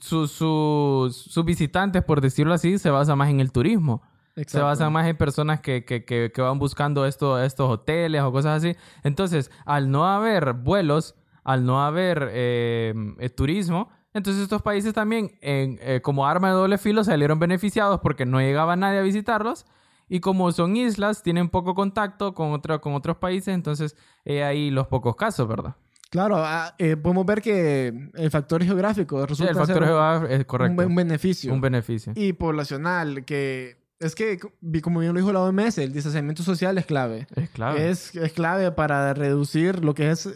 sus visitantes, por decirlo así, se basan más en el turismo. Se basan más en personas que, que, que, que van buscando esto, estos hoteles o cosas así. Entonces, al no haber vuelos, al no haber eh, eh, turismo, entonces estos países también, eh, como arma de doble filo, salieron beneficiados porque no llegaba nadie a visitarlos. Y como son islas, tienen poco contacto con, otro, con otros países, entonces ahí los pocos casos, ¿verdad? Claro, ah, podemos ver que el factor geográfico resulta el factor geográfico es correcto. Un, beneficio. Un beneficio. Y poblacional, que es que, como bien lo dijo la OMS, el distanciamiento social es clave. Es clave. Es, es clave para reducir lo que es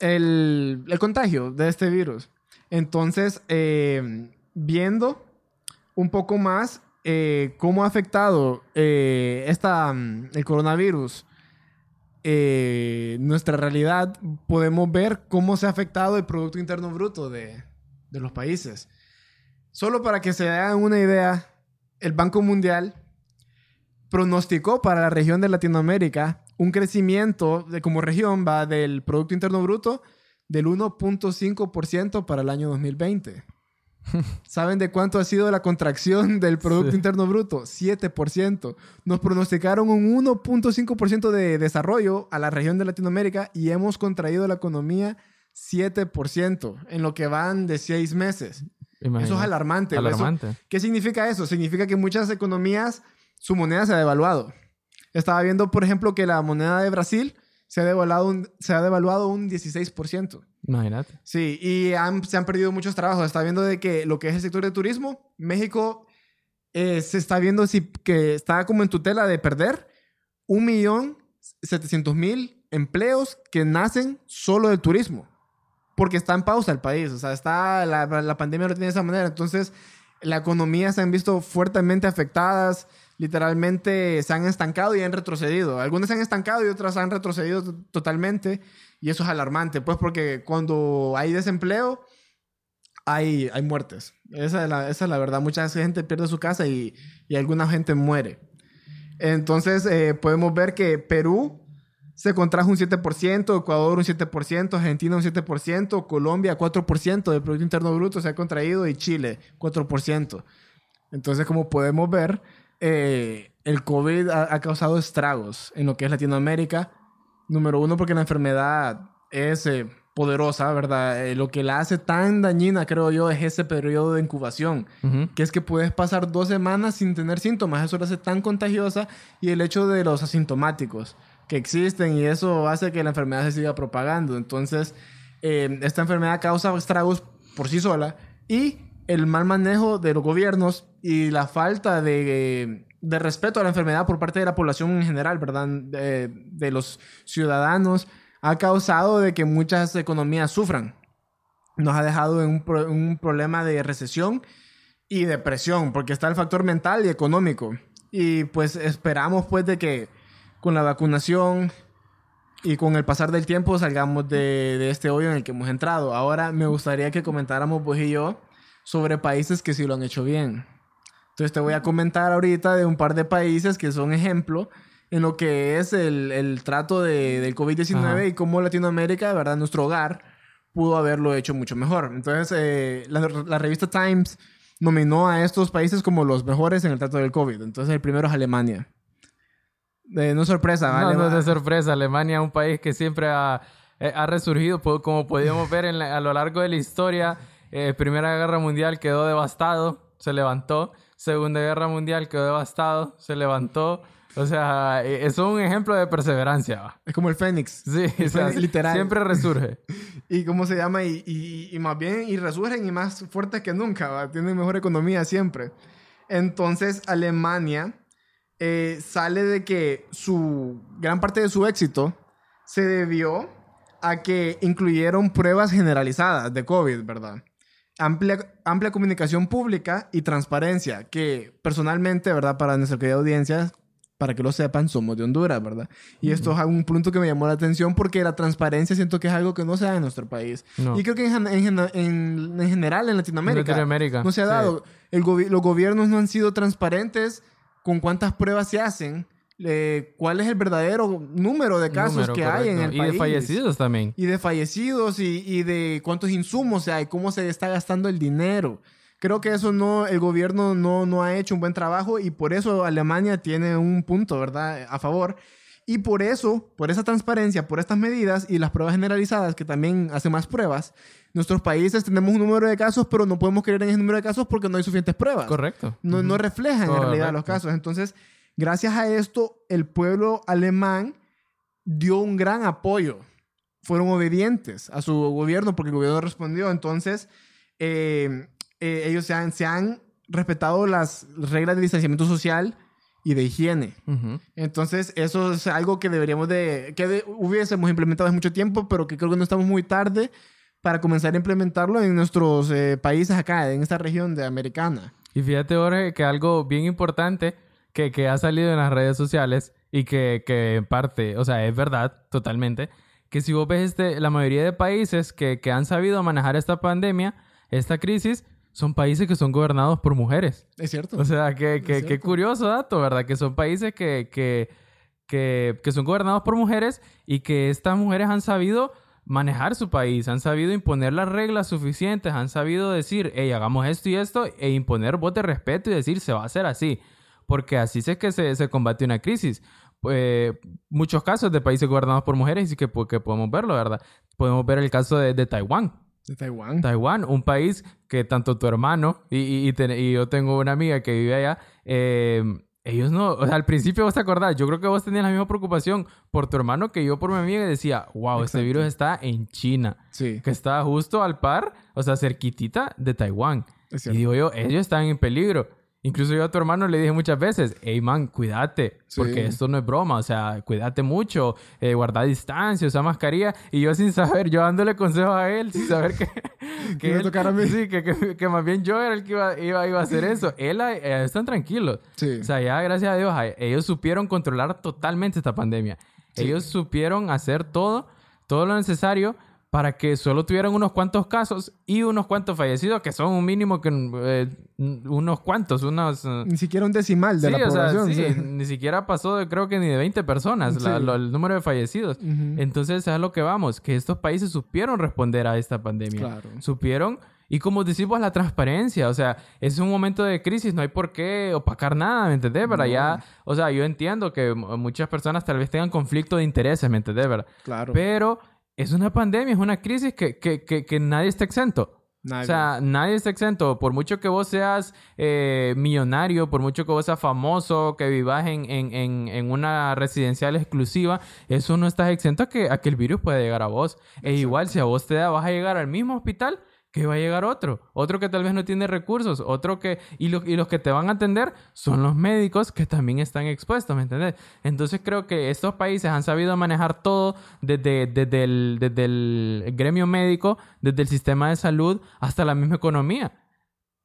el, el, contagio de este virus. Entonces, eh, viendo un poco más eh, cómo ha afectado eh, esta, el coronavirus nuestra realidad, podemos ver cómo se ha afectado el Producto Interno Bruto de, de los países. Solo para que se hagan una idea, el Banco Mundial pronosticó para la región de Latinoamérica un crecimiento de, como región va del Producto Interno Bruto del 1.5% para el año 2020. ¿Saben de cuánto ha sido la contracción del Producto Interno Bruto? 7%. Nos pronosticaron un 1.5% de desarrollo a la región de Latinoamérica y hemos contraído la economía 7% en lo que van de seis meses. Eso es alarmante. alarmante. ¿Qué significa eso? Significa que muchas economías, su moneda se ha devaluado. Estaba viendo, por ejemplo, que la moneda de Brasil se ha devaluado un, se ha devaluado un 16%. Imagínate. Sí, y se han perdido muchos trabajos. Está viendo de que lo que es el sector de turismo, México eh, se está viendo si, que está como en tutela de perder un millón setecientos mil empleos que nacen solo del turismo. Porque está en pausa el país. O sea, está, la, la pandemia lo tiene de esa manera. Entonces, la economía se han visto fuertemente afectadas literalmente se han estancado y han retrocedido. Algunas se han estancado y otras han retrocedido totalmente. Y eso es alarmante, pues porque cuando hay desempleo, hay, hay muertes. Esa es, la, esa es la verdad. Mucha gente pierde su casa y, y alguna gente muere. Entonces, eh, podemos ver que Perú se contrajo un 7%, Ecuador un 7%, Argentina un 7%, Colombia 4% del Producto Interno Bruto se ha contraído y Chile 4%. Entonces, como podemos ver, eh, el COVID ha, causado estragos en lo que es Latinoamérica. Número uno, porque la enfermedad es eh, poderosa, ¿verdad? Eh, lo que la hace tan dañina, creo yo, es ese periodo de incubación, que es que puedes pasar dos semanas sin tener síntomas. Eso la hace tan contagiosa y el hecho de los asintomáticos que existen y eso hace que la enfermedad se siga propagando. Entonces, esta enfermedad causa estragos por sí sola y el mal manejo de los gobiernos y la falta de, respeto a la enfermedad por parte de la población en general, ¿verdad? De, los ciudadanos, ha causado de que muchas economías sufran. Nos ha dejado en un, un problema de recesión y depresión, porque está el factor mental y económico. Y pues esperamos pues de que con la vacunación y con el pasar del tiempo salgamos de, de este hoyo en el que hemos entrado. Ahora me gustaría que comentáramos vos y yo sobre países que sí lo han hecho bien. Entonces te voy a comentar ahorita de un par de países que son ejemplo en lo que es el, el trato de, del COVID-19 y cómo Latinoamérica, de verdad, nuestro hogar, pudo haberlo hecho mucho mejor. Entonces, eh, la, la, revista Times nominó a estos países como los mejores en el trato del COVID. Entonces el primero es Alemania. Eh, no es sorpresa, No, ¿vale? no es de sorpresa. Alemania es un país que siempre ha, eh, ha resurgido, como podíamos ver en la- a lo largo de la historia. Eh, Primera Guerra Mundial quedó devastado, se levantó. Segunda Guerra Mundial quedó devastado, se levantó. O sea, eh, es un ejemplo de perseverancia. ¿va? Es como el Fénix. Sí, o sea, literal. siempre resurge. ¿Y cómo se llama? Y, y- y más bien, y resurgen y más fuertes que nunca, ¿va? Tienen mejor economía siempre. Entonces, Alemania eh, sale de que su gran parte de su éxito se debió a que incluyeron pruebas generalizadas de COVID, ¿verdad? Amplia, amplia comunicación pública y transparencia, que personalmente, ¿verdad? Para nuestra querida audiencia, para que lo sepan, somos de Honduras, ¿verdad? Y esto es un punto que me llamó la atención porque la transparencia siento que es algo que no se da en nuestro país. No. Y creo que en, en en- en general en Latinoamérica, Latinoamérica, no se ha sí. dado. El gobi- los gobiernos no han sido transparentes con cuántas pruebas se hacen, eh, cuál es el verdadero número de casos Número, que hay en correcto. el y país. de fallecidos también. Y de fallecidos y, y de cuántos insumos hay, cómo se está gastando el dinero. Creo que eso no, el gobierno no, no ha hecho un buen trabajo y por eso Alemania tiene un punto, ¿verdad?, a favor. Y por eso, por esa transparencia, por estas medidas y las pruebas generalizadas, que también hacen más pruebas, nuestros países tenemos un número de casos, pero no podemos creer en ese número de casos porque no hay suficientes pruebas. Correcto. No, no reflejan en realidad los Correcto. casos. Entonces, gracias a esto, el pueblo alemán dio un gran apoyo. Fueron obedientes a su gobierno porque el gobierno respondió. Entonces, eh, eh, ellos se han, se han respetado las reglas de distanciamiento social y de higiene. Entonces, eso es algo que deberíamos de, que de- hubiésemos implementado hace mucho tiempo, pero que creo que no estamos muy tarde para comenzar a implementarlo en nuestros eh, países acá, en esta región de americana. Y fíjate, Jorge, que algo bien importante que, que ha salido en las redes sociales y que, que en parte, o sea, es verdad totalmente, que si vos ves este, la mayoría de países que, que han sabido manejar esta pandemia, esta crisis, son países que son gobernados por mujeres. Es cierto. O sea, que, que, qué curioso dato, ¿verdad? Que son países que, que, que, que son gobernados por mujeres y que estas mujeres han sabido manejar su país, han sabido imponer las reglas suficientes, han sabido decir, hey, hagamos esto y esto, e imponer voz de respeto y decir, se va a hacer así. Porque así es que se, se combate una crisis. Eh, muchos casos de países gobernados por mujeres y que, que podemos verlo, ¿verdad? Podemos ver el caso de, de Taiwán. De Taiwán. Taiwán, un país que tanto tu hermano y, y- y ten- y yo tengo una amiga que vive allá, eh, ellos no, o sea, al principio vos te acordás, yo creo que vos tenías la misma preocupación por tu hermano que yo por mi amiga y decía, wow, este Exacto. virus está en China, Sí, que está justo al par, o sea, cerquitita de Taiwán. Y digo yo, ellos están en peligro. Incluso yo a tu hermano le dije muchas veces, hey man, cuídate, Sí. porque esto no es broma, o sea, cuídate mucho, eh, guarda distancia, usa mascarilla. Y yo sin saber, yo dándole consejos a él, sin saber que... Que él- a mí. Sí, que, que, que más bien yo era el que iba, iba, iba a hacer eso. Él, eh, están tranquilos. Sí. O sea, ya gracias a Dios, ellos supieron controlar totalmente esta pandemia. Sí. Ellos supieron hacer todo, todo lo necesario para que solo tuvieran unos cuantos casos y unos cuantos fallecidos, que son un mínimo que eh, unos cuantos, unos... eh, Ni siquiera un decimal de sí, la o sea, población. sí, sí. ni siquiera pasó de, creo que ni de 20 personas la- Sí. lo- el número de fallecidos. Entonces, es a lo que vamos, que estos países supieron responder a esta pandemia. Claro. Supieron, y como decimos, la transparencia, o sea, es un momento de crisis, no hay por qué opacar nada, ¿me entendés? Para No. ya, o sea, yo entiendo que mu- muchas personas tal vez tengan conflicto de intereses, ¿me entendés? ¿verdad? Claro. Pero es una pandemia, es una crisis que, que, que, que nadie está exento. Nadie. O sea, nadie está exento. Por mucho que vos seas eh, millonario, por mucho que vos seas famoso, que vivas en, en, en, en una residencial exclusiva, eso no estás exento a que, a que el virus pueda llegar a vos. E igual, si a vos te da, vas a llegar al mismo hospital que va a llegar otro. Otro que tal vez no tiene recursos. Otro que... Y, lo- y los que te van a atender son los médicos que también están expuestos, ¿me entendés? Entonces creo que estos países han sabido manejar todo desde, desde, el, gremio médico, desde el sistema de salud hasta la misma economía.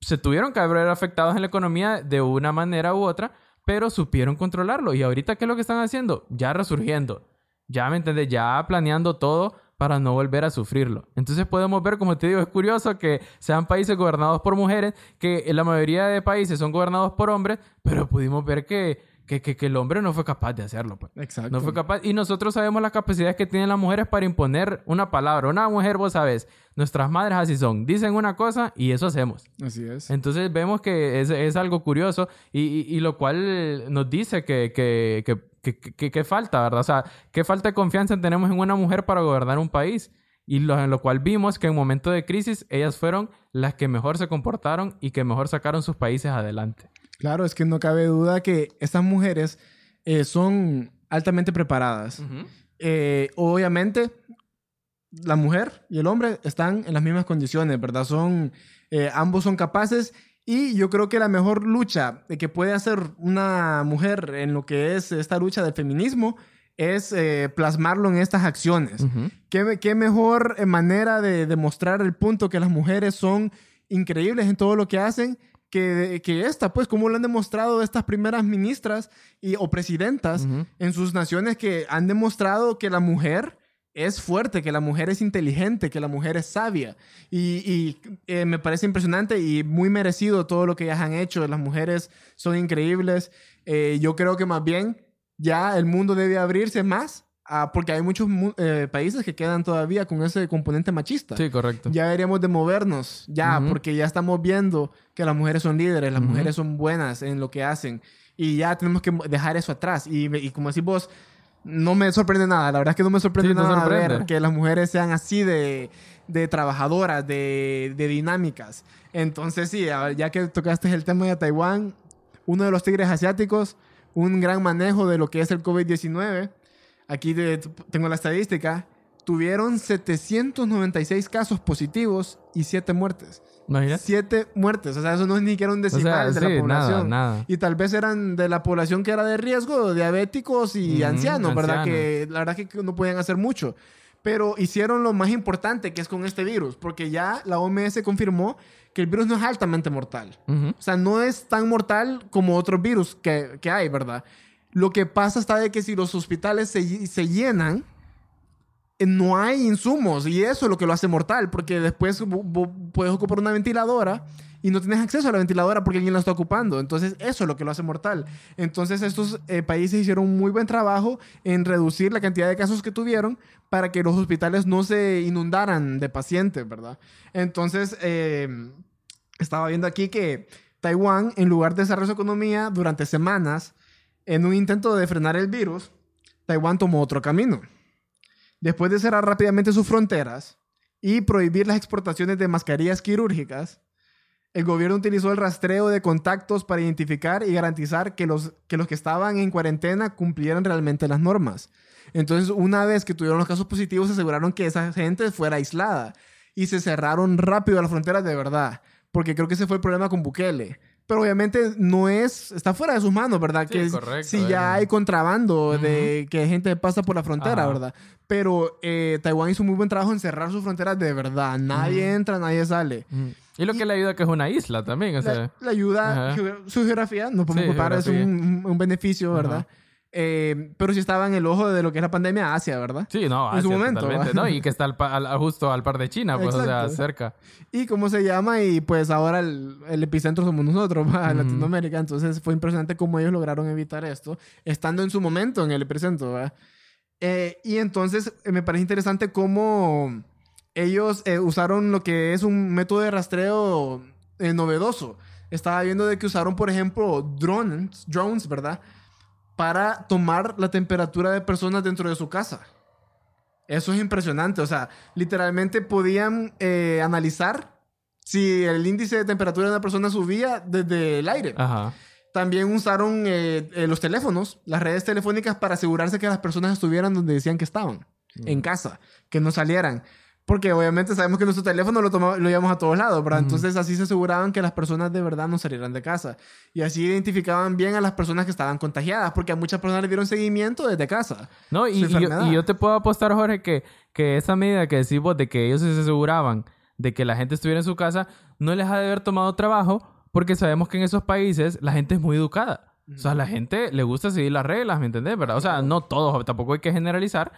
Se tuvieron que haber afectados en la economía de una manera u otra, pero supieron controlarlo. Y ahorita, ¿qué es lo que están haciendo? Ya resurgiendo. Ya, ¿me entiendes? Ya planeando todo para no volver a sufrirlo. Entonces podemos ver, como te digo, es curioso que sean países gobernados por mujeres, que en la mayoría de países son gobernados por hombres, pero pudimos ver que, que, que, que el hombre no fue capaz de hacerlo. Pues. Exacto. No fue capaz. Y nosotros sabemos las capacidades que tienen las mujeres para imponer una palabra. Una mujer, vos sabes, nuestras madres así son. Dicen una cosa y eso hacemos. Así es. Entonces vemos que es, es algo curioso y, y- y lo cual nos dice que, que, que- que falta, ¿verdad? O sea, qué falta de confianza tenemos en una mujer para gobernar un país. Y lo, en lo cual vimos que en momento de crisis ellas fueron las que mejor se comportaron y que mejor sacaron sus países adelante. Claro, es que no cabe duda que estas mujeres eh, son altamente preparadas. Eh, obviamente, la mujer y el hombre están en las mismas condiciones, ¿verdad? Son, eh, ambos son capaces y yo creo que la mejor lucha que puede hacer una mujer en lo que es esta lucha del feminismo es eh, plasmarlo en estas acciones. Ujú. ¿Qué, qué mejor eh, manera de demostrar el punto que las mujeres son increíbles en todo lo que hacen que, que esta, pues, como lo han demostrado estas primeras ministras y, o presidentas en sus naciones que han demostrado que la mujer es fuerte, que la mujer es inteligente, que la mujer es sabia. Y, y, eh, me parece impresionante y muy merecido todo lo que ellas han hecho. Las mujeres son increíbles. Eh, yo creo que más bien ya el mundo debe abrirse más porque hay muchos mu- eh, países que quedan todavía con ese componente machista. Sí, correcto. Ya deberíamos de movernos, ya, porque ya estamos viendo que las mujeres son líderes, las mujeres son buenas en lo que hacen y ya tenemos que dejar eso atrás. Y, y como decís vos, no me sorprende nada, la verdad es que no me sorprende Sí, nada sorprende. ver que las mujeres sean así de, de trabajadoras, de, de dinámicas. Entonces sí, ya que tocaste el tema de Taiwán, uno de los tigres asiáticos, un gran manejo de lo que es el COVID-19. Aquí de- tengo la estadística. Tuvieron 796 casos positivos y 7 muertes. Imagínate. 7 muertes. O sea, eso no es ni siquiera un O decimal sea, de sí, la nada, población. nada. Y tal vez eran de la población que era de riesgo, diabéticos y Ujú, ancianos, ¿verdad? ancianos. Que la verdad que no podían hacer mucho. Pero hicieron lo más importante que es con este virus, porque ya la OMS confirmó que el virus no es altamente mortal. Ujú. O sea, no es tan mortal como otros virus que, que hay, ¿verdad? Lo que pasa está de que si los hospitales se, se llenan, no hay insumos y eso es lo que lo hace mortal, porque después puedes ocupar una ventiladora y no tienes acceso a la ventiladora porque alguien la está ocupando. Entonces, eso es lo que lo hace mortal. Entonces, estos eh, países hicieron muy buen trabajo en reducir la cantidad de casos que tuvieron para que los hospitales no se inundaran de pacientes, ¿verdad? Entonces, eh, estaba viendo aquí que Taiwán, en lugar de cerrar su economía durante semanas, en un intento de frenar el virus, Taiwán tomó otro camino. Después de cerrar rápidamente sus fronteras y prohibir las exportaciones de mascarillas quirúrgicas, el gobierno utilizó el rastreo de contactos para identificar y garantizar que los, que estaban en cuarentena cumplieran realmente las normas. Entonces, una vez que tuvieron los casos positivos, se aseguraron que esa gente fuera aislada y se cerraron rápido las fronteras de verdad, porque creo que ese fue el problema con Bukele. Pero obviamente no es, está fuera de sus manos, ¿verdad? Sí, que correcto, si ya eh. hay contrabando de que gente pasa por la frontera, Ajá. ¿verdad? Pero eh, Taiwán hizo un muy buen trabajo en cerrar sus fronteras de verdad. Nadie entra, nadie sale. Ujú. Y lo que le ayuda que es una isla también, o sea... La, la ayuda, su geografía, no podemos Sí, culpar, es un, un beneficio, Ajá. ¿Verdad? Eh, pero sí estaba en el ojo de lo que es la pandemia Asia, ¿verdad? Sí, no, En su Asia, momento. No, y que está al al- justo al par de China, pues, o sea, Exacto. cerca. Y cómo se llama, y pues ahora el, el epicentro somos nosotros. Ujú. Latinoamérica. Entonces fue impresionante cómo ellos lograron evitar esto, estando en su momento en el epicentro, ¿va? Eh, y entonces eh, me parece interesante cómo ellos eh, usaron lo que es un método de rastreo eh, novedoso. Estaba viendo de que usaron, por ejemplo, drones, drones, ¿verdad? Para tomar la temperatura de personas dentro de su casa. Eso es impresionante. O sea, literalmente podían eh, analizar si el índice de temperatura de una persona subía desde el aire. Ajá. También usaron eh, eh, los teléfonos, las redes telefónicas para asegurarse que las personas estuvieran donde decían que estaban, en casa, que no salieran. Porque obviamente sabemos que nuestro teléfono lo, toma- lo llevamos a todos lados, ¿verdad? Entonces así se aseguraban que las personas de verdad no salieran de casa. Y así identificaban bien a las personas que estaban contagiadas, porque a muchas personas le dieron seguimiento desde casa. No, y, y yo, y yo te puedo apostar, Jorge, que, que esa medida que decís vos de que ellos se aseguraban de que la gente estuviera en su casa, no les ha de haber tomado trabajo porque sabemos que en esos países la gente es muy educada. O sea, a la gente le gusta seguir las reglas, ¿me entendés? ¿Verdad? O sea, no todos, tampoco hay que generalizar,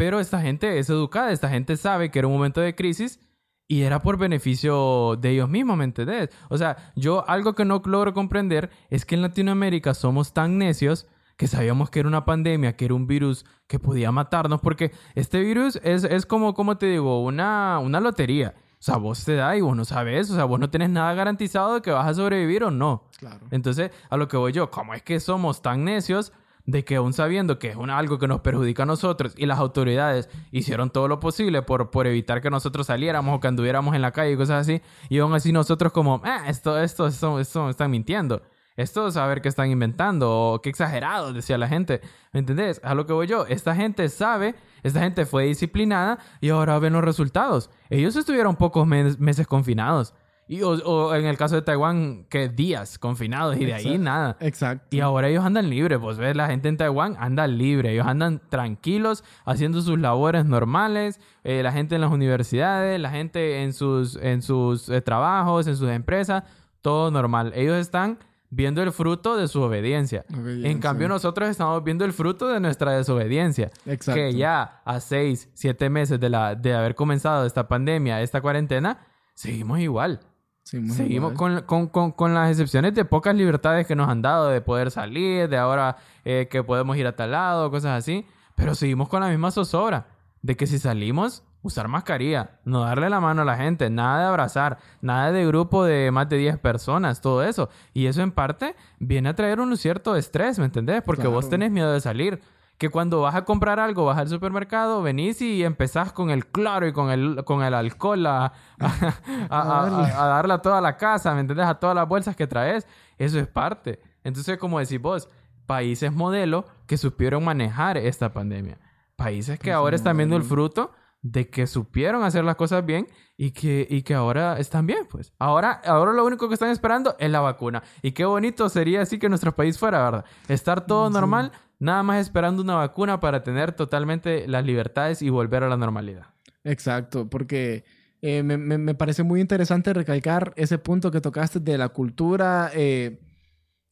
pero esta gente es educada, esta gente sabe que era un momento de crisis y era por beneficio de ellos mismos, ¿me entendés? O sea, yo algo que no logro comprender es que en Latinoamérica somos tan necios que sabíamos que era una pandemia, que era un virus que podía matarnos, porque este virus es, es como, como te digo, una, una lotería. O sea, vos te da y vos no sabes, o sea, vos no tenés nada garantizado de que vas a sobrevivir o no. Claro. Entonces, a lo que voy yo, ¿cómo es que somos tan necios de que aún sabiendo que es algo que nos perjudica a nosotros y las autoridades hicieron todo lo posible por, evitar que nosotros saliéramos o que anduviéramos en la calle y cosas así, y aún así nosotros como, ah, esto, esto, esto, esto están mintiendo. Esto es saber qué están inventando o qué exagerado, decía la gente. ¿Me entendés? A lo que voy yo. Esta gente sabe, esta gente fue disciplinada y ahora ven los resultados. Ellos estuvieron pocos mes- meses confinados. Y, o, o en el caso de Taiwán, que días confinados y de ahí Exacto. nada. Exacto. Y ahora ellos andan libres, pues ves, la gente en Taiwán anda libre, ellos andan tranquilos, haciendo sus labores normales, eh, la gente en las universidades, la gente en sus, en sus eh, trabajos, en sus empresas, todo normal. Ellos están viendo el fruto de su obediencia. Obediencia. En cambio, nosotros estamos viendo el fruto de nuestra desobediencia. Exacto. Que ya a seis, siete meses de, la, de haber comenzado esta pandemia, esta cuarentena, seguimos igual. Sí, Seguimos con, con, con, con las excepciones de pocas libertades que nos han dado de poder salir, de ahora eh, que podemos ir a tal lado, cosas así. Pero seguimos con la misma zozobra de que si salimos, usar mascarilla, no darle la mano a la gente, nada de abrazar, nada de grupo de más de 10 personas, todo eso. Y eso en parte viene a traer un cierto estrés, ¿me entendés? Porque vos Claro. tenés miedo de salir. Que cuando vas a comprar algo, vas al supermercado, venís y empezás con el cloro y con el, con el alcohol a, a, a- darle a toda la casa, ¿me entendés? A todas las bolsas que traes. Eso es parte. Entonces, como decís vos, países modelo que supieron manejar esta pandemia. Países que ahora están viendo el fruto de que supieron hacer las cosas bien y que, y que ahora están bien, pues. Ahora, ahora lo único que están esperando es la vacuna. Y qué bonito sería así que nuestro país fuera, ¿verdad? Estar todo normal, nada más esperando una vacuna para tener totalmente las libertades y volver a la normalidad. Exacto, porque eh, me, me- me parece muy interesante recalcar ese punto que tocaste de la cultura, eh,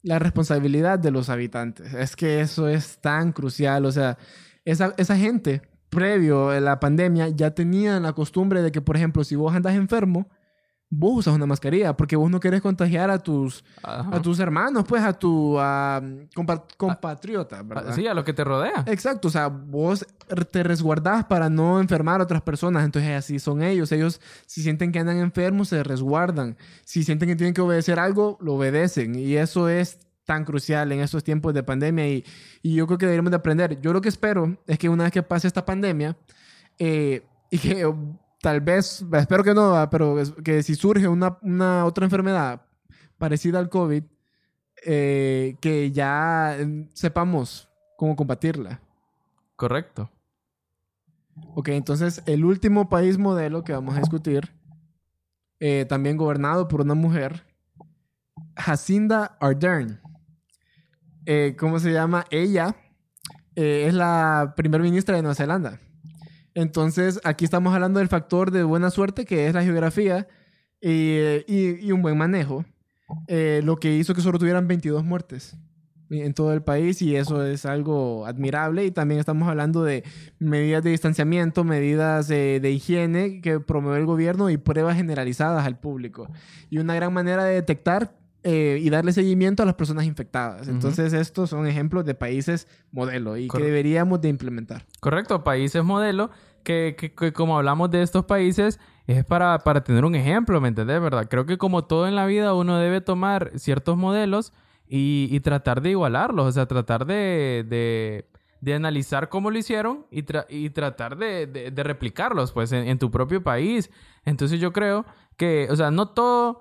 la responsabilidad de los habitantes. Es que eso es tan crucial. O sea, esa, esa gente, previo a la pandemia, ya tenían la costumbre de que, por ejemplo, si vos andas enfermo, vos usas una mascarilla porque vos no querés contagiar a tus, Ajá. a tus hermanos, pues a tu a, compa- compatriota, ¿verdad? Sí, a lo que te rodea. Exacto, o sea, vos te resguardás para no enfermar a otras personas, entonces así son ellos. Ellos, si sienten que andan enfermos, se resguardan. Si sienten que tienen que obedecer algo, lo obedecen. Y eso es tan crucial en estos tiempos de pandemia y, y yo creo que deberíamos de aprender. Yo lo que espero es que una vez que pase esta pandemia eh, y que tal vez, espero que no, ¿verdad? pero que si surge una, una otra enfermedad parecida al COVID, eh, que ya eh, sepamos cómo combatirla. Correcto. Ok, entonces el último país modelo que vamos a discutir, eh, también gobernado por una mujer, Jacinda Ardern. Eh, ¿Cómo se llama? Ella eh, es la primer ministra de Nueva Zelanda. Entonces, aquí estamos hablando del factor de buena suerte, que es la geografía y, un buen manejo, eh, lo que hizo que solo tuvieran 22 muertes en todo el país y eso es algo admirable y también estamos hablando de medidas de distanciamiento, medidas eh, de higiene que promueve el gobierno y pruebas generalizadas al público y una gran manera de detectar eh, y darle seguimiento a las personas infectadas. Entonces estos son ejemplos de países modelo y que deberíamos de implementar. Correcto, países modelo, que, que- que como hablamos de estos países, es para, para tener un ejemplo, ¿me entendés? ¿Verdad? Creo que como todo en la vida uno debe tomar ciertos modelos y, y tratar de igualarlos, o sea, tratar de, de, de analizar cómo lo hicieron y, tra- y tratar de, de- de replicarlos, pues, en, en tu propio país. Entonces yo creo que, o sea, no todo...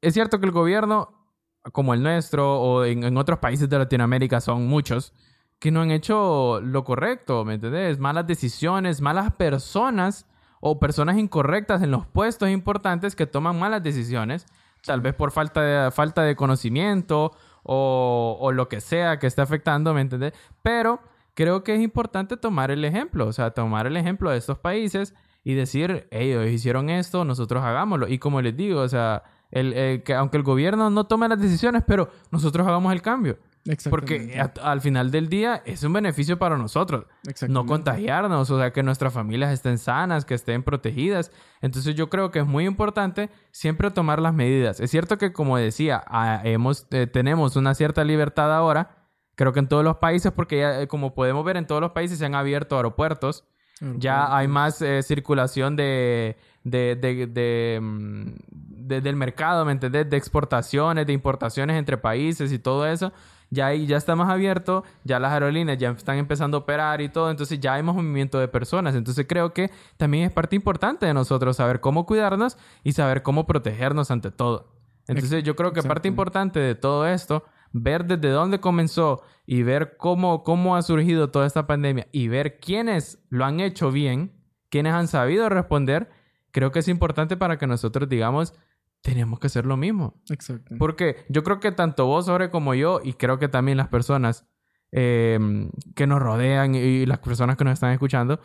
Es cierto que el gobierno, como el nuestro o en, en otros países de Latinoamérica son muchos, que no han hecho lo correcto, ¿me entendés? Malas decisiones, malas personas o personas incorrectas en los puestos importantes que toman malas decisiones, tal vez por falta de, falta de conocimiento o, o lo que sea que esté afectando, ¿me entendés? Pero creo que es importante tomar el ejemplo, o sea, tomar el ejemplo de estos países y decir, ellos hicieron esto, nosotros hagámoslo. Y como les digo, o sea, el, el que aunque el gobierno no tome las decisiones, pero nosotros hagamos el cambio. Porque a- al final del día es un beneficio para nosotros. No contagiarnos, o sea, que nuestras familias estén sanas, que estén protegidas. Entonces yo creo que es muy importante siempre tomar las medidas. Es cierto que, como decía, ah, hemos, eh, tenemos una cierta libertad ahora, Creo que en todos los países, porque ya, eh, como podemos ver, en todos los países se han abierto aeropuertos. Ya hay más eh, circulación de, de, de, de, mm, de- del mercado, ¿me entendés? De exportaciones, de importaciones entre países y todo eso. Ya ahí ya está más abierto, ya las aerolíneas ya están empezando a operar y todo, entonces ya hay más movimiento de personas. Entonces creo que también es parte importante de nosotros saber cómo cuidarnos y saber cómo protegernos ante todo. Entonces yo creo que parte importante de todo esto, ver desde dónde comenzó y ver cómo, cómo ha surgido toda esta pandemia y ver quiénes lo han hecho bien, quiénes han sabido responder, creo que es importante para que nosotros digamos, tenemos que hacer lo mismo. Exacto. Porque yo creo que tanto vos, sobre como yo, y creo que también las personas eh, que nos rodean y las personas que nos están escuchando,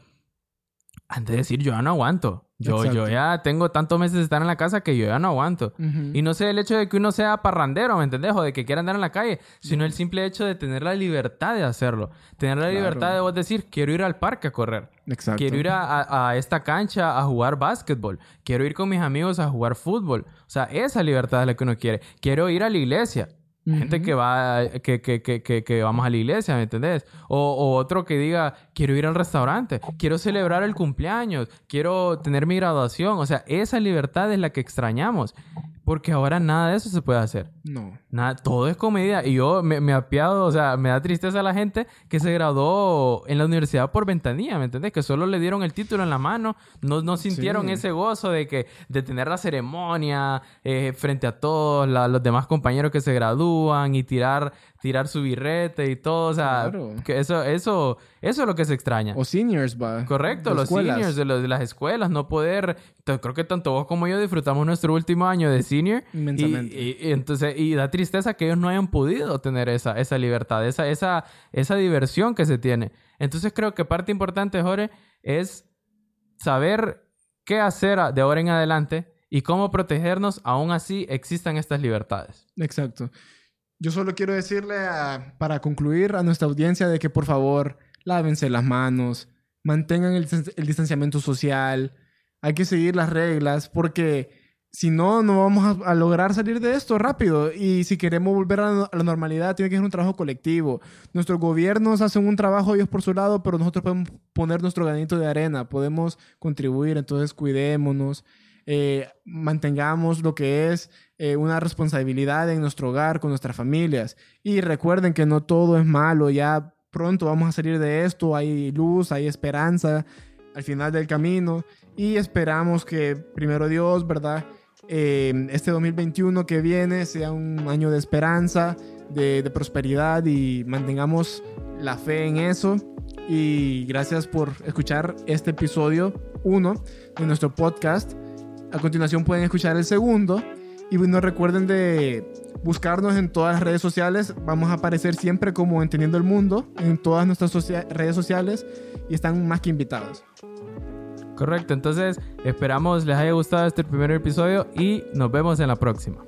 han de decir, yo ya no aguanto. Yo, yo ya tengo tantos meses de estar en la casa que yo ya no aguanto. Ujú. Y no sé el hecho de que uno sea parrandero, ¿me entendés? O de que quiera andar en la calle, sino el simple hecho de tener la libertad de hacerlo. Tener la Claro. libertad de vos decir, quiero ir al parque a correr. Exacto. Quiero ir a, a- a esta cancha a jugar básquetbol. Quiero ir con mis amigos a jugar fútbol. O sea, esa libertad es la que uno quiere. Quiero ir a la iglesia. Gente que va, que, que, que, que, que vamos a la iglesia, ¿me entendés? O, o otro que diga, quiero ir al restaurante, quiero celebrar el cumpleaños, quiero tener mi graduación. O sea, esa libertad es la que extrañamos. Porque ahora nada de eso se puede hacer. No. Nada, todo es comedia. Y yo me, me apiado, o sea, me da tristeza a la gente que se graduó en la universidad por ventanilla, ¿me entendés? Que solo le dieron el título en la mano, no, no sintieron Sí. ese gozo de que de tener la ceremonia eh, frente a todos la- los demás compañeros que se gradúan y tirar, tirar su birrete y todo. O sea, Claro. que eso, eso, eso es lo que se extraña. O seniors, va. Correcto, De los escuelas. seniors de, los- de las escuelas, no poder, creo que tanto vos como yo disfrutamos nuestro último año de senior Inmensamente. y- y entonces y da tristeza que ellos no hayan podido tener esa, esa libertad, esa, esa, esa diversión que se tiene. Entonces creo que parte importante, Jorge, es saber qué hacer de ahora en adelante y cómo protegernos aún así existan estas libertades. Exacto. Yo solo quiero decirle a- para concluir a nuestra audiencia de que por favor lávense las manos, mantengan el, dis- el distanciamiento social, hay que seguir las reglas porque si no, no vamos a, lograr salir de esto rápido y si queremos volver a la normalidad tiene que ser un trabajo colectivo. Nuestros gobiernos hacen un trabajo ellos por su lado, pero nosotros podemos poner nuestro granito de arena, podemos contribuir, entonces cuidémonos eh, mantengamos lo que es eh, una responsabilidad en nuestro hogar, con nuestras familias. Y recuerden que no todo es malo, ya pronto vamos a salir de esto, hay luz, hay esperanza al final del camino y esperamos que, primero Dios, ¿verdad? Eh, este 2021 que viene sea un año de esperanza, de, de prosperidad y mantengamos la fe en eso. Y gracias por escuchar este episodio 1 de nuestro podcast. A continuación pueden escuchar el segundo. Y no recuerden de buscarnos en todas las redes sociales. Vamos a aparecer siempre como Entendiendo el Mundo en todas nuestras redes sociales. Y están más que invitados. Correcto, entonces esperamos les haya gustado este primer episodio y nos vemos en la próxima.